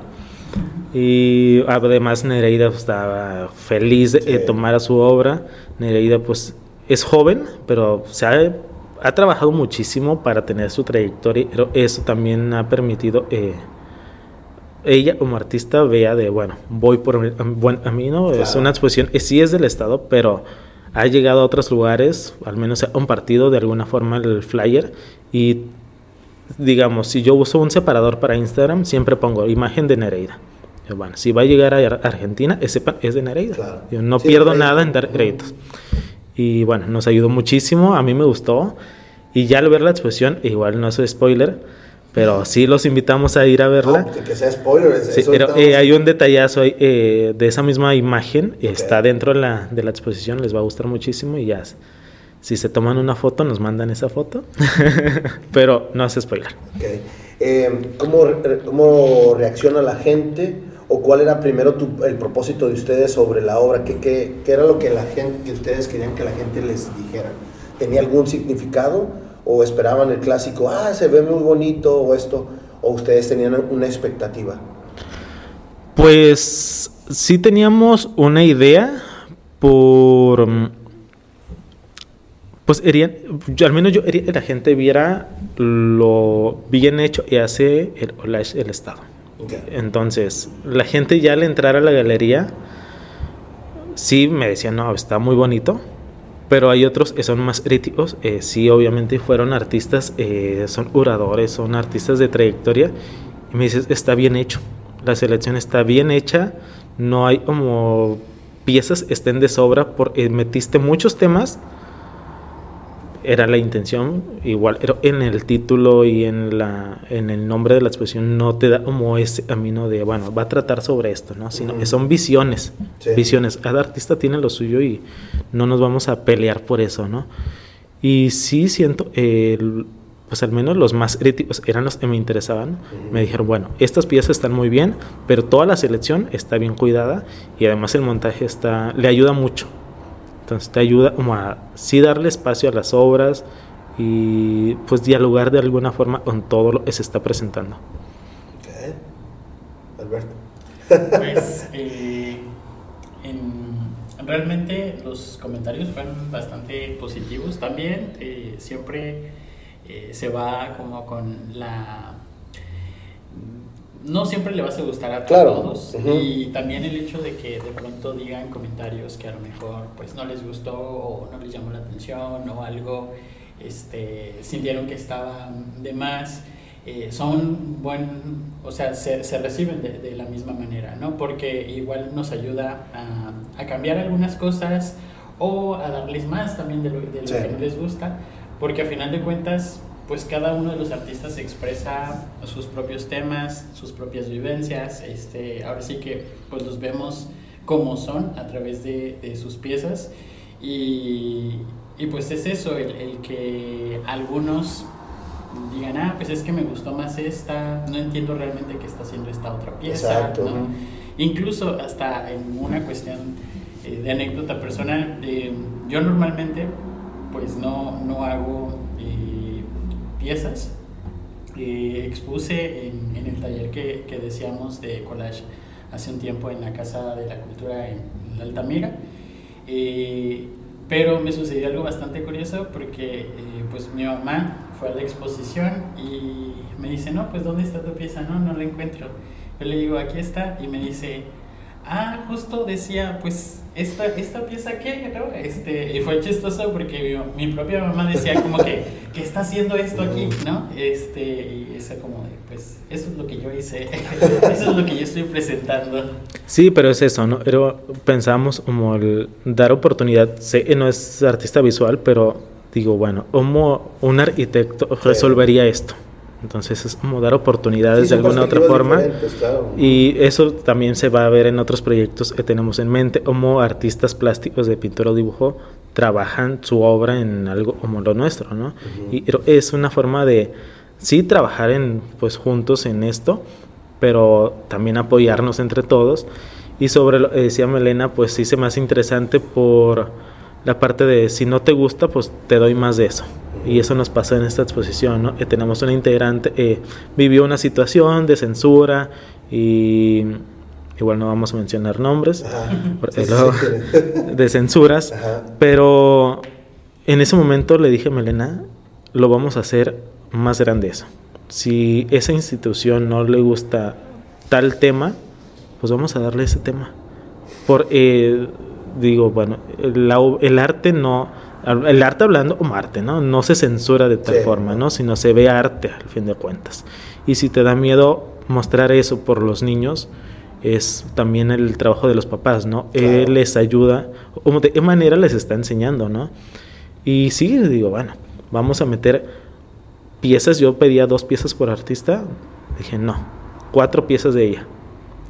Y además Nereida pues, estaba feliz de eh, Sí. tomar a su obra. Nereida pues es joven, pero se ha, ha trabajado muchísimo para tener su trayectoria. Pero eso también ha permitido eh, ella como artista vea de, bueno, voy por mi- buen camino. Es Claro. una exposición, eh, sí es del Estado, pero ha llegado a otros lugares, al menos ha compartido de alguna forma el flyer y digamos, si yo uso un separador para Instagram, siempre pongo imagen de Nereida. Yo, Bueno, si va a llegar a Ar- Argentina, ese pa- es de Nereida. Claro. Yo no Sí, pierdo nada en dar créditos. Y bueno, nos ayudó muchísimo, a mí me gustó. Y ya al ver la exposición, igual no soy spoiler, pero sí los invitamos a ir a verla. Que sea spoiler. Sí, pero eh, hay un detallazo eh, de esa misma imagen, está dentro de la, de la exposición, les va a gustar muchísimo y ya, si se toman una foto, nos mandan esa foto, *laughs* pero no hace spoiler. Ok. Eh, ¿cómo, re- ¿Cómo reacciona la gente? ¿O cuál era primero tu- el propósito de ustedes sobre la obra? ¿Qué, qué, qué era lo que, la gente, que ustedes querían que la gente les dijera? ¿Tenía algún significado? ¿O esperaban el clásico, ah, se ve muy bonito o esto? ¿O ustedes tenían una expectativa? Pues sí teníamos una idea por... mm, Pues yo, al menos yo quería que la gente viera lo bien hecho que hace el, el Estado. Entonces, la gente ya al entrar a la galería, sí me decían, no, está muy bonito, pero hay otros que son más críticos, eh, sí, obviamente fueron artistas, eh, son curadores, son artistas de trayectoria, y me dices, está bien hecho, la selección está bien hecha, no hay como piezas estén de sobra, porque metiste muchos temas, era la intención, igual pero en el título y en la en el nombre de la exposición no te da como ese camino de, bueno, va a tratar sobre esto, ¿no? Sino que Ujú. son visiones, Sí. visiones. Cada artista tiene lo suyo y no nos vamos a pelear por eso, ¿no? Y sí siento, eh, pues al menos los más críticos eran los que me interesaban. Ujú. Me dijeron, bueno, estas piezas están muy bien, pero toda la selección está bien cuidada y además el montaje está, le ayuda mucho. Entonces te ayuda como a sí darle espacio a las obras y pues dialogar de alguna forma con todo lo que se está presentando. Alberto. Pues *laughs* eh, realmente los comentarios fueron bastante positivos también. Eh, siempre eh, se va como con la no siempre le vas a gustar a todos. Y también el hecho de que de pronto digan comentarios que a lo mejor pues no les gustó o no les llamó la atención o algo este sintieron que estaba de más eh, son buen o sea se, se reciben de, de, la misma manera no porque igual nos ayuda a, a, cambiar algunas cosas o a darles más también de lo, de lo que no les gusta porque a final de cuentas pues cada uno de los artistas expresa sus propios temas, sus propias vivencias, este, ahora sí que pues los vemos como son a través de, de sus piezas y, y, pues es eso, el, el, que algunos digan, ah, pues es que me gustó más esta, no entiendo realmente qué está haciendo esta otra pieza. ¿no? Incluso hasta en una cuestión eh, de anécdota personal, eh, yo normalmente pues no, no hago piezas. Eh, expuse en, en, el taller que, que, decíamos de collage hace un tiempo en la Casa de la Cultura en, en Altamira. Eh, pero me sucedió algo bastante curioso porque eh, pues mi mamá fue a la exposición y me dice, no, pues ¿dónde está tu pieza? No, no la encuentro. Yo le digo, aquí está y me dice, ah, justo decía, pues esta, esta pieza qué, ¿no? Este, y fue chistoso porque mi, mi, propia mamá decía como que, ¿qué está haciendo esto aquí? ¿No? Este, y esa como de, pues, eso es lo que yo hice, *laughs* eso es lo que yo estoy presentando. Sí, pero es eso, ¿no? Pero pensamos como el dar oportunidad, sé que no es artista visual, pero digo, bueno, ¿cómo un arquitecto resolvería esto? Entonces es como dar oportunidades sí, de alguna otra forma. Claro. Y eso también se va a ver en otros proyectos que tenemos en mente, como artistas plásticos de pintura o dibujo trabajan su obra en algo como lo nuestro, ¿no? Uh -huh. Y es una forma de, sí, trabajar en, pues, juntos en esto, pero también apoyarnos entre todos. Y sobre lo que decía Melena, pues sí se me hace interesante por la parte de si no te gusta, pues te doy más de eso. Y eso nos pasó en esta exposición, ¿no? Que tenemos una integrante, eh, vivió una situación de censura y igual no vamos a mencionar nombres, *laughs* de censuras, Ajá. pero en ese momento le dije a Melena, lo vamos a hacer más grande eso. Si esa institución no le gusta tal tema, pues vamos a darle ese tema. Por, eh, digo, bueno, el arte no el arte hablando como arte, ¿no? No se censura de tal sí. forma, ¿no? Sino se ve arte al fin de cuentas. Y si te da miedo mostrar eso por los niños, es también el trabajo de los papás, ¿no? Claro. Él les ayuda, o de qué manera les está enseñando, ¿no? Y sí, digo, bueno, vamos a meter piezas. Yo pedía dos piezas por artista. Dije, no, cuatro piezas de ella,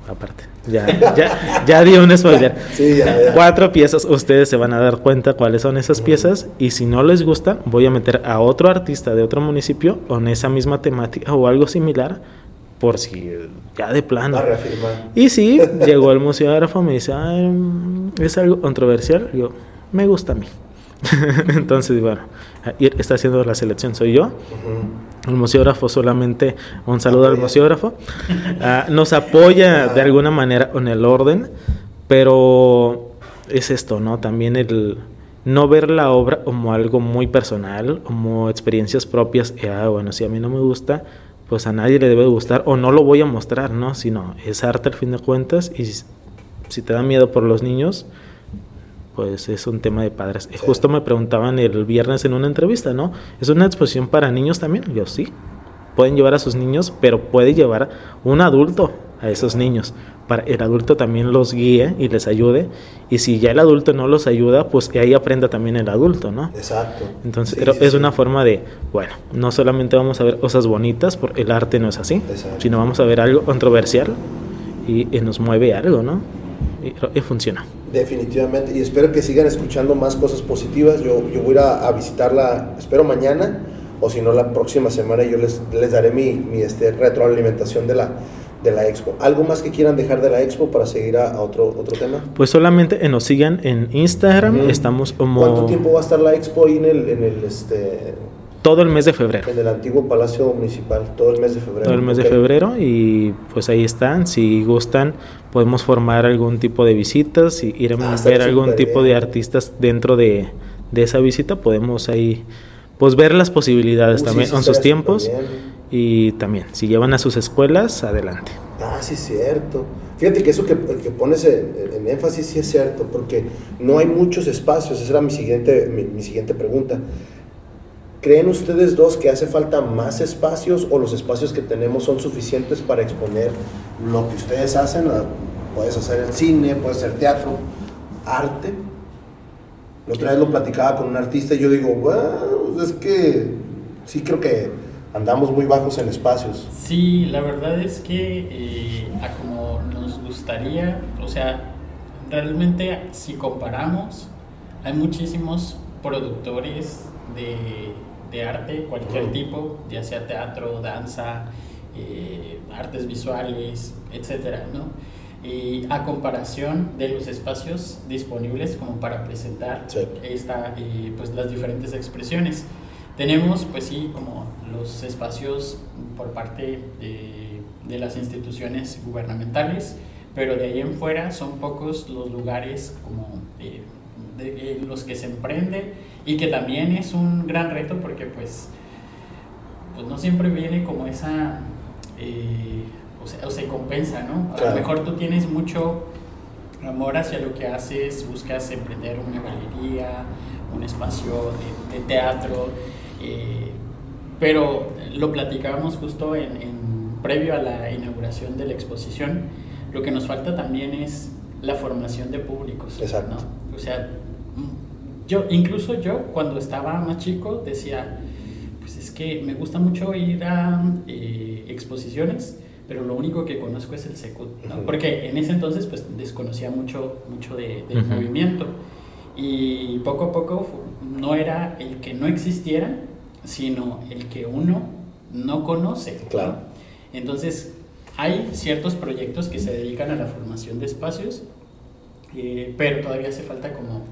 aparte. Ya, ya, ya di un spoiler. *laughs* Sí, ya, ya. Cuatro piezas, ustedes se van a dar cuenta cuáles son esas piezas y si no les gustan, voy a meter a otro artista de otro municipio con esa misma temática o algo similar por si ya de plano. Y sí, llegó el museógrafo, me dice, es algo controversial. Yo, me gusta a mí. *laughs* Entonces, bueno, está haciendo la selección, soy yo. Uh -huh. El museógrafo solamente, un saludo al museógrafo. Uh, nos apoya de alguna manera con el orden, pero es esto, ¿no? También el no ver la obra como algo muy personal, como experiencias propias. Y, ah, bueno, si a mí no me gusta, pues a nadie le debe gustar o no lo voy a mostrar, ¿no? Sino es arte al fin de cuentas y si te da miedo por los niños, pues es un tema de padres. Sí. Justo me preguntaban el viernes en una entrevista, ¿no? ¿Es una exposición para niños también? Yo sí. Pueden llevar a sus niños, pero puede llevar un adulto a esos niños. Para el adulto también los guíe y les ayude. Y si ya el adulto no los ayuda, pues que ahí aprenda también el adulto, ¿no? Exacto. Entonces, sí, es sí. una forma de, bueno, no solamente vamos a ver cosas bonitas, porque el arte no es así, Exacto. sino vamos a ver algo controversial y, y nos mueve algo, ¿no? Y, y, funciona. Definitivamente, y espero que sigan escuchando más cosas positivas. Yo, yo voy a a, visitarla, espero mañana, o si no, la próxima semana yo les, les daré mi, mi este, retroalimentación de la, de la expo. ¿Algo más que quieran dejar de la expo para seguir a, a otro, otro tema? Pues solamente nos sigan en Instagram, uh -huh. estamos como... ¿Cuánto tiempo va a estar la expo ahí en el, en el este... todo el mes de febrero. En el antiguo Palacio Municipal, todo el mes de febrero. Todo el mes de febrero y pues ahí están. Si gustan, podemos formar algún tipo de visitas y ir a ah, ver algún tipo de artistas dentro de, de, esa visita. Podemos ahí pues ver las posibilidades también con sus tiempos. Y también, si llevan a sus escuelas, adelante. Ah, sí, cierto. Fíjate que eso que, que pones en, énfasis sí es cierto, porque no hay muchos espacios. Esa era mi siguiente, mi siguiente pregunta. ¿Creen ustedes dos que hace falta más espacios o los espacios que tenemos son suficientes para exponer lo que ustedes hacen? Puedes hacer el cine, puedes hacer teatro, arte. La otra vez lo platicaba con un artista y yo digo, es que sí creo que andamos muy bajos en espacios. Sí, la verdad es que eh, a como nos gustaría, o sea, realmente si comparamos, hay muchísimos productores de de arte, cualquier tipo, ya sea teatro, danza, eh, artes visuales, etcétera, ¿no? Y a comparación de los espacios disponibles como para presentar esta, eh, pues, las diferentes expresiones. Tenemos, pues sí, como los espacios por parte de, de las instituciones gubernamentales, pero de ahí en fuera son pocos los lugares como eh, de, los que se emprende y que también es un gran reto porque pues, pues no siempre viene como esa, eh, o, se compensa, ¿no? A lo mejor tú tienes mucho amor hacia lo que haces, buscas emprender una galería, un espacio de, teatro, eh, pero lo platicábamos justo en, en, previo a la inauguración de la exposición, lo que nos falta también es la formación de públicos. Exacto. O sea, yo, incluso yo, cuando estaba más chico, decía, pues es que me gusta mucho ir a eh, exposiciones, pero lo único que conozco es el Secut, Porque en ese entonces, pues, desconocía mucho, mucho de, del movimiento. Y poco a poco no era el que no existiera, sino el que uno no conoce. Claro. Entonces, hay ciertos proyectos que se dedican a la formación de espacios, eh, pero todavía hace falta como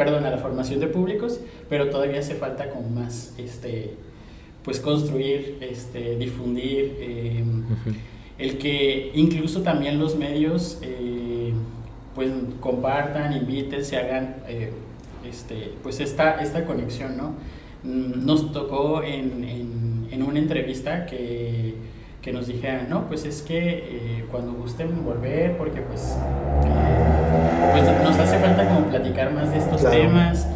perdón, a la formación de públicos, pero todavía hace falta como más, este, pues construir, este, difundir, em, el que incluso también los medios, eh, pues compartan, inviten, se hagan, eh, este, pues esta, esta conexión, ¿no? Mm, nos tocó en, en, una entrevista que, que, nos dijeran, no, pues es que eh, cuando gusten volver, porque pues pues nos hace falta como platicar más de estos temas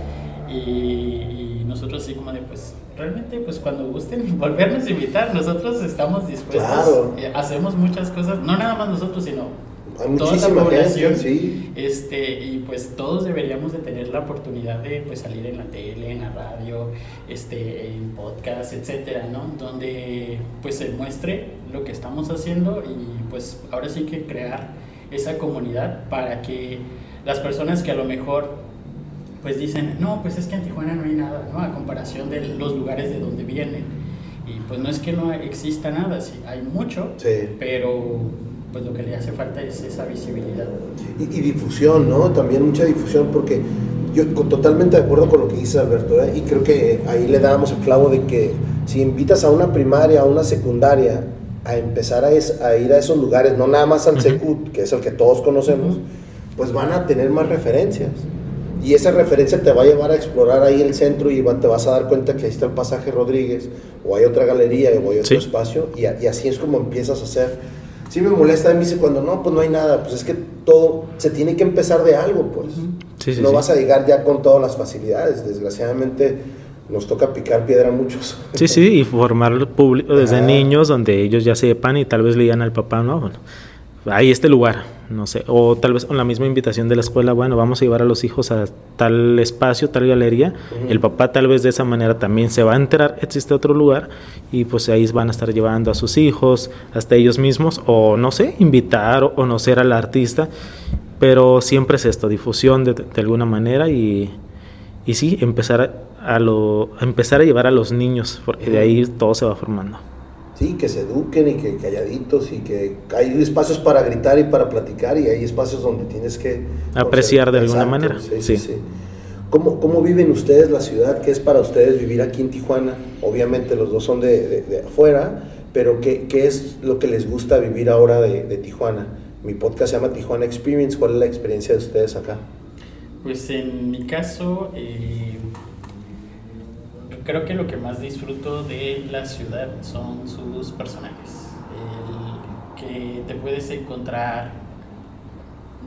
y, nosotros así como de pues realmente pues cuando gusten *laughs* volvernos a invitar, nosotros estamos dispuestos, eh, hacemos muchas cosas, no nada más nosotros, sino toda la población, sí. este, y pues todos deberíamos de tener la oportunidad de pues salir en la tele, en la radio, este, en podcast, etcétera, ¿no? Donde pues se muestre lo que estamos haciendo y pues ahora sí que crear esa comunidad para que las personas que a lo mejor pues dicen, no, pues es que en Tijuana no hay nada, ¿no? A comparación de los lugares de donde vienen. Y pues no es que no exista nada, sí, hay mucho, pero pues lo que le hace falta es esa visibilidad. Y, difusión, ¿no? También mucha difusión, porque yo totalmente de acuerdo con lo que dice Alberto, ¿eh? y creo que ahí le damos el clavo de que si invitas a una primaria, a una secundaria, a empezar a, a ir a esos lugares, no nada más al Secut, que es el que todos conocemos, pues van a tener más referencias. Y esa referencia te va a llevar a explorar ahí el centro y te vas a dar cuenta que ahí está el pasaje Rodríguez, o hay otra galería, o hay otro espacio, y, así es como empiezas a hacer. Sí me molesta, me dice cuando no, pues no hay nada, pues es que todo se tiene que empezar de algo, pues. no vas a llegar ya con todas las facilidades, desgraciadamente nos toca picar piedra a muchos. Sí, sí, y formar público desde niños donde ellos ya sepan y tal vez le digan al papá, no, bueno, hay este lugar, no sé, o tal vez con la misma invitación de la escuela, bueno, vamos a llevar a los hijos a tal espacio, tal galería, el papá tal vez de esa manera también se va a enterar, existe otro lugar, y pues ahí van a estar llevando a sus hijos, hasta ellos mismos, o no sé, invitar o conocer al artista, pero siempre es esto, difusión de, de alguna manera y, y sí, empezar a, lo, empezar a llevar a los niños, porque de ahí todo se va formando. Sí, que se eduquen y que calladitos y que hay espacios para gritar y para platicar y hay espacios donde tienes que... Apreciar de alguna manera. Sí, sí. ¿Cómo, ¿Cómo, viven ustedes la ciudad? ¿Qué es para ustedes vivir aquí en Tijuana? Obviamente los dos son de, de, afuera, pero ¿qué, ¿qué, es lo que les gusta vivir ahora de, de, Tijuana? Mi podcast se llama Tijuana Experience. ¿Cuál es la experiencia de ustedes acá? Pues en mi caso, eh, creo que lo que más disfruto de la ciudad son sus personajes. El que te puedes encontrar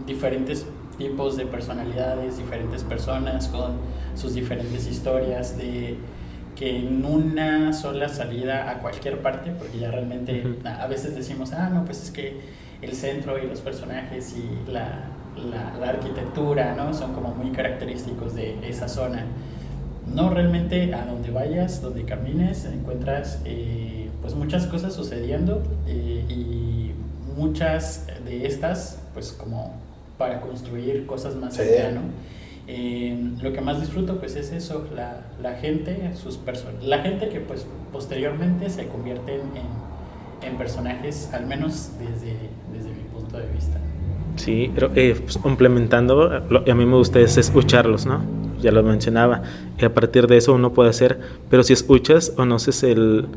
diferentes tipos de personalidades, diferentes personas con sus diferentes historias, de que en una sola salida a cualquier parte, porque ya realmente a veces decimos, ah, no, pues es que el centro y los personajes y la, la, arquitectura, ¿no? Son como muy característicos de esa zona. No, realmente a donde vayas, donde camines, encuentras eh, pues muchas cosas sucediendo eh, y muchas de estas, pues como para construir cosas más allá, ¿no? Eh, lo que más disfruto pues es eso, la, la gente, sus personas, la gente que pues posteriormente se convierten en, en, personajes, al menos desde, desde mi punto de vista. Sí, pero eh, pues, complementando, lo, a mí me gusta es escucharlos, ¿no? Ya lo mencionaba, y a partir de eso uno puede hacer, pero si escuchas, conoces el,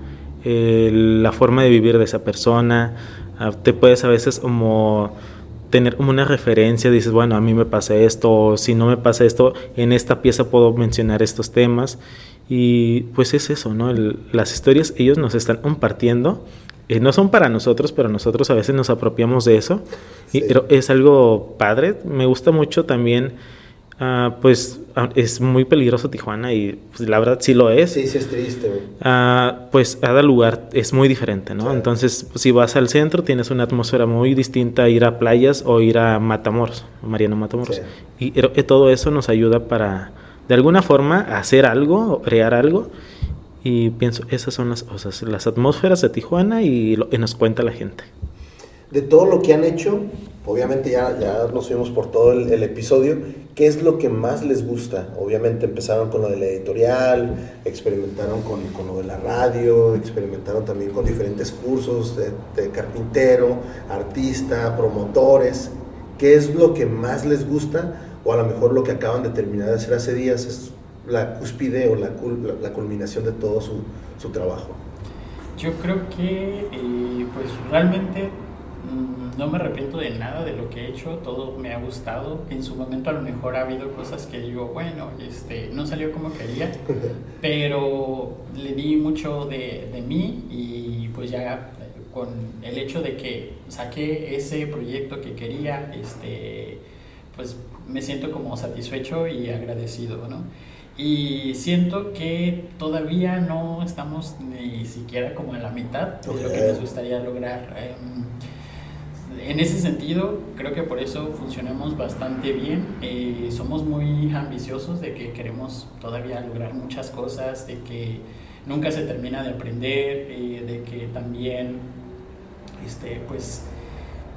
el, la forma de vivir de esa persona, ah, te puedes a veces como tener como una referencia, dices, bueno, a mí me pasa esto, o si no me pasa esto, en esta pieza puedo mencionar estos temas. Y pues es eso, ¿no? las historias ellos nos están compartiendo. Eh, no son para nosotros, pero nosotros a veces nos apropiamos de eso. Y, pero es algo padre. Me gusta mucho también Uh, pues uh, es muy peligroso Tijuana y pues, la verdad sí lo es. Sí, sí es triste. Uh, pues cada lugar es muy diferente, ¿no? Entonces, si vas al centro tienes una atmósfera muy distinta a ir a playas o ir a Matamoros, Mariano Matamoros. Y, y, todo eso nos ayuda para, de alguna forma, hacer algo, crear algo. Y pienso, esas son las cosas, las atmósferas de Tijuana y lo que nos cuenta la gente. De todo lo que han hecho, obviamente ya, ya nos fuimos por todo el, episodio, ¿qué es lo que más les gusta? Obviamente empezaron con lo de la editorial, experimentaron con, con lo de la radio, experimentaron también con diferentes cursos de, carpintero, artista, promotores. ¿Qué es lo que más les gusta? O a lo mejor lo que acaban de terminar de hacer hace días es la cúspide o la, la, la culminación de todo su, su, trabajo. Yo creo que eh, pues realmente no me arrepiento de nada de lo que he hecho, todo me ha gustado. En su momento a lo mejor ha habido cosas que digo, bueno, este, no salió como quería, *laughs* pero le di mucho de, de mí y pues ya con el hecho de que saqué ese proyecto que quería, este, pues me siento como satisfecho y agradecido, ¿no? Y siento que todavía no estamos ni siquiera como en la mitad de lo que nos gustaría lograr. Eh, en ese sentido, creo que por eso funcionamos bastante bien. Eh, somos muy ambiciosos de que queremos todavía lograr muchas cosas, de que nunca se termina de aprender, eh, de que también este, pues,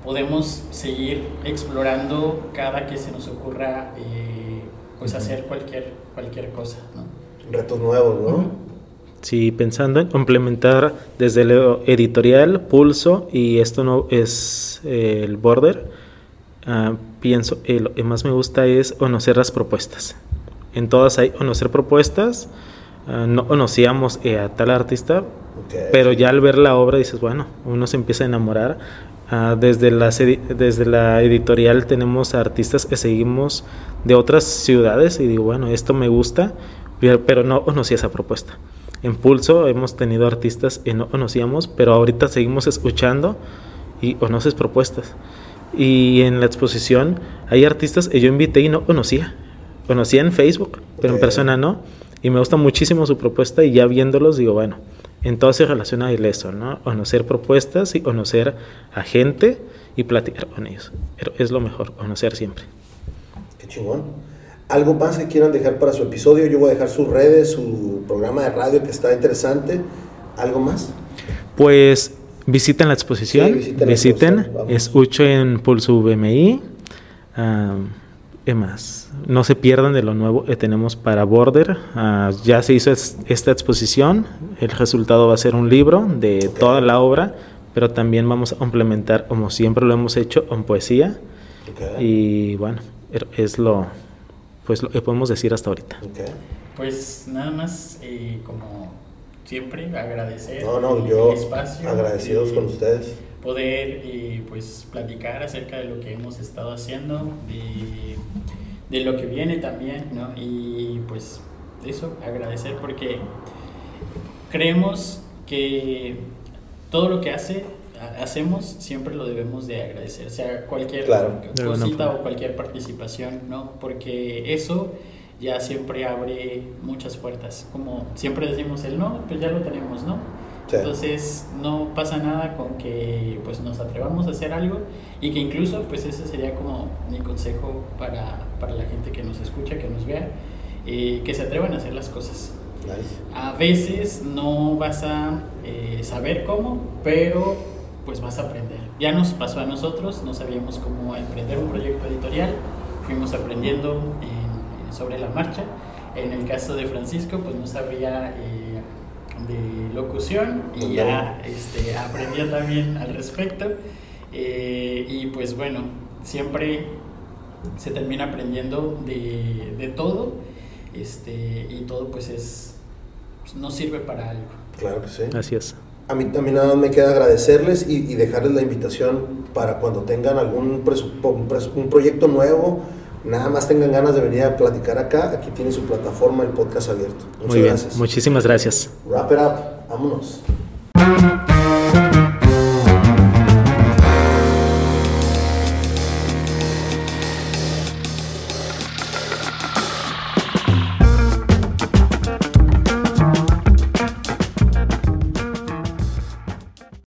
podemos seguir explorando cada que se nos ocurra eh, pues, hacer cualquier, cualquier cosa. ¿no? Retos nuevos, ¿no? Sí, pensando en complementar desde el editorial, pulso y esto no es eh, el border, uh, pienso eh, lo que más me gusta es conocer las propuestas. En todas hay conocer propuestas. Uh, no conocíamos eh, a tal artista, okay. pero ya al ver la obra dices, bueno, uno se empieza a enamorar. Uh, desde, la, desde la editorial tenemos artistas que seguimos de otras ciudades y digo, bueno, esto me gusta, pero no conocía esa propuesta en Pulso hemos tenido artistas que no conocíamos, pero ahorita seguimos escuchando y conoces propuestas. Y en la exposición hay artistas que yo invité y no conocía. Conocía en Facebook, pero en persona no. Y me gusta muchísimo su propuesta y ya viéndolos digo, bueno, en todo se relaciona a eso, ¿no? Conocer propuestas y conocer a gente y platicar con ellos. Pero es lo mejor, conocer siempre. Qué chingón. ¿Algo más que quieran dejar para su episodio? Yo voy a dejar sus redes, su programa de radio que está interesante. ¿Algo más? Pues visiten la exposición. Sí, visiten. visiten. La exposición. Escuchen en Pulso VMI. Um, ¿Qué más? No se pierdan de lo nuevo que tenemos para Border. Uh, ya se hizo es, esta exposición. El resultado va a ser un libro de okay. toda la obra, pero también vamos a complementar, como siempre lo hemos hecho, con poesía. Okay. Y bueno, es lo, pues lo que podemos decir hasta ahorita. Pues nada más, eh, como siempre, agradecer no, no, yo el espacio. Agradecidos con ustedes. Poder eh, pues platicar acerca de lo que hemos estado haciendo, de, de lo que viene también, ¿no? Y pues eso, agradecer porque creemos que todo lo que hace hacemos siempre lo debemos de agradecer, sea cualquier cosita o cualquier participación, ¿no? Porque eso ya siempre abre muchas puertas. Como siempre decimos el no, pues ya lo tenemos, ¿no? Entonces no pasa nada con que pues nos atrevamos a hacer algo y que incluso pues ese sería como mi consejo para, para la gente que nos escucha, que nos vea, eh, que se atrevan a hacer las cosas. A veces no vas a eh, saber cómo, pero pues vas a aprender. Ya nos pasó a nosotros, no sabíamos cómo emprender un proyecto editorial, fuimos aprendiendo sobre la marcha. En el caso de Francisco, pues no sabía eh, de locución y ya este, aprendió también al respecto. Eh, y pues bueno, siempre se termina aprendiendo de, de todo este, y todo pues es, pues, no sirve para algo. Claro que sí. Así es. A mí también nada más me queda agradecerles y, dejarles la invitación para cuando tengan algún un proyecto nuevo, nada más tengan ganas de venir a platicar acá, aquí tiene su plataforma, el podcast abierto. Muchas Muy bien, gracias. muchísimas gracias. Wrap it up, vámonos.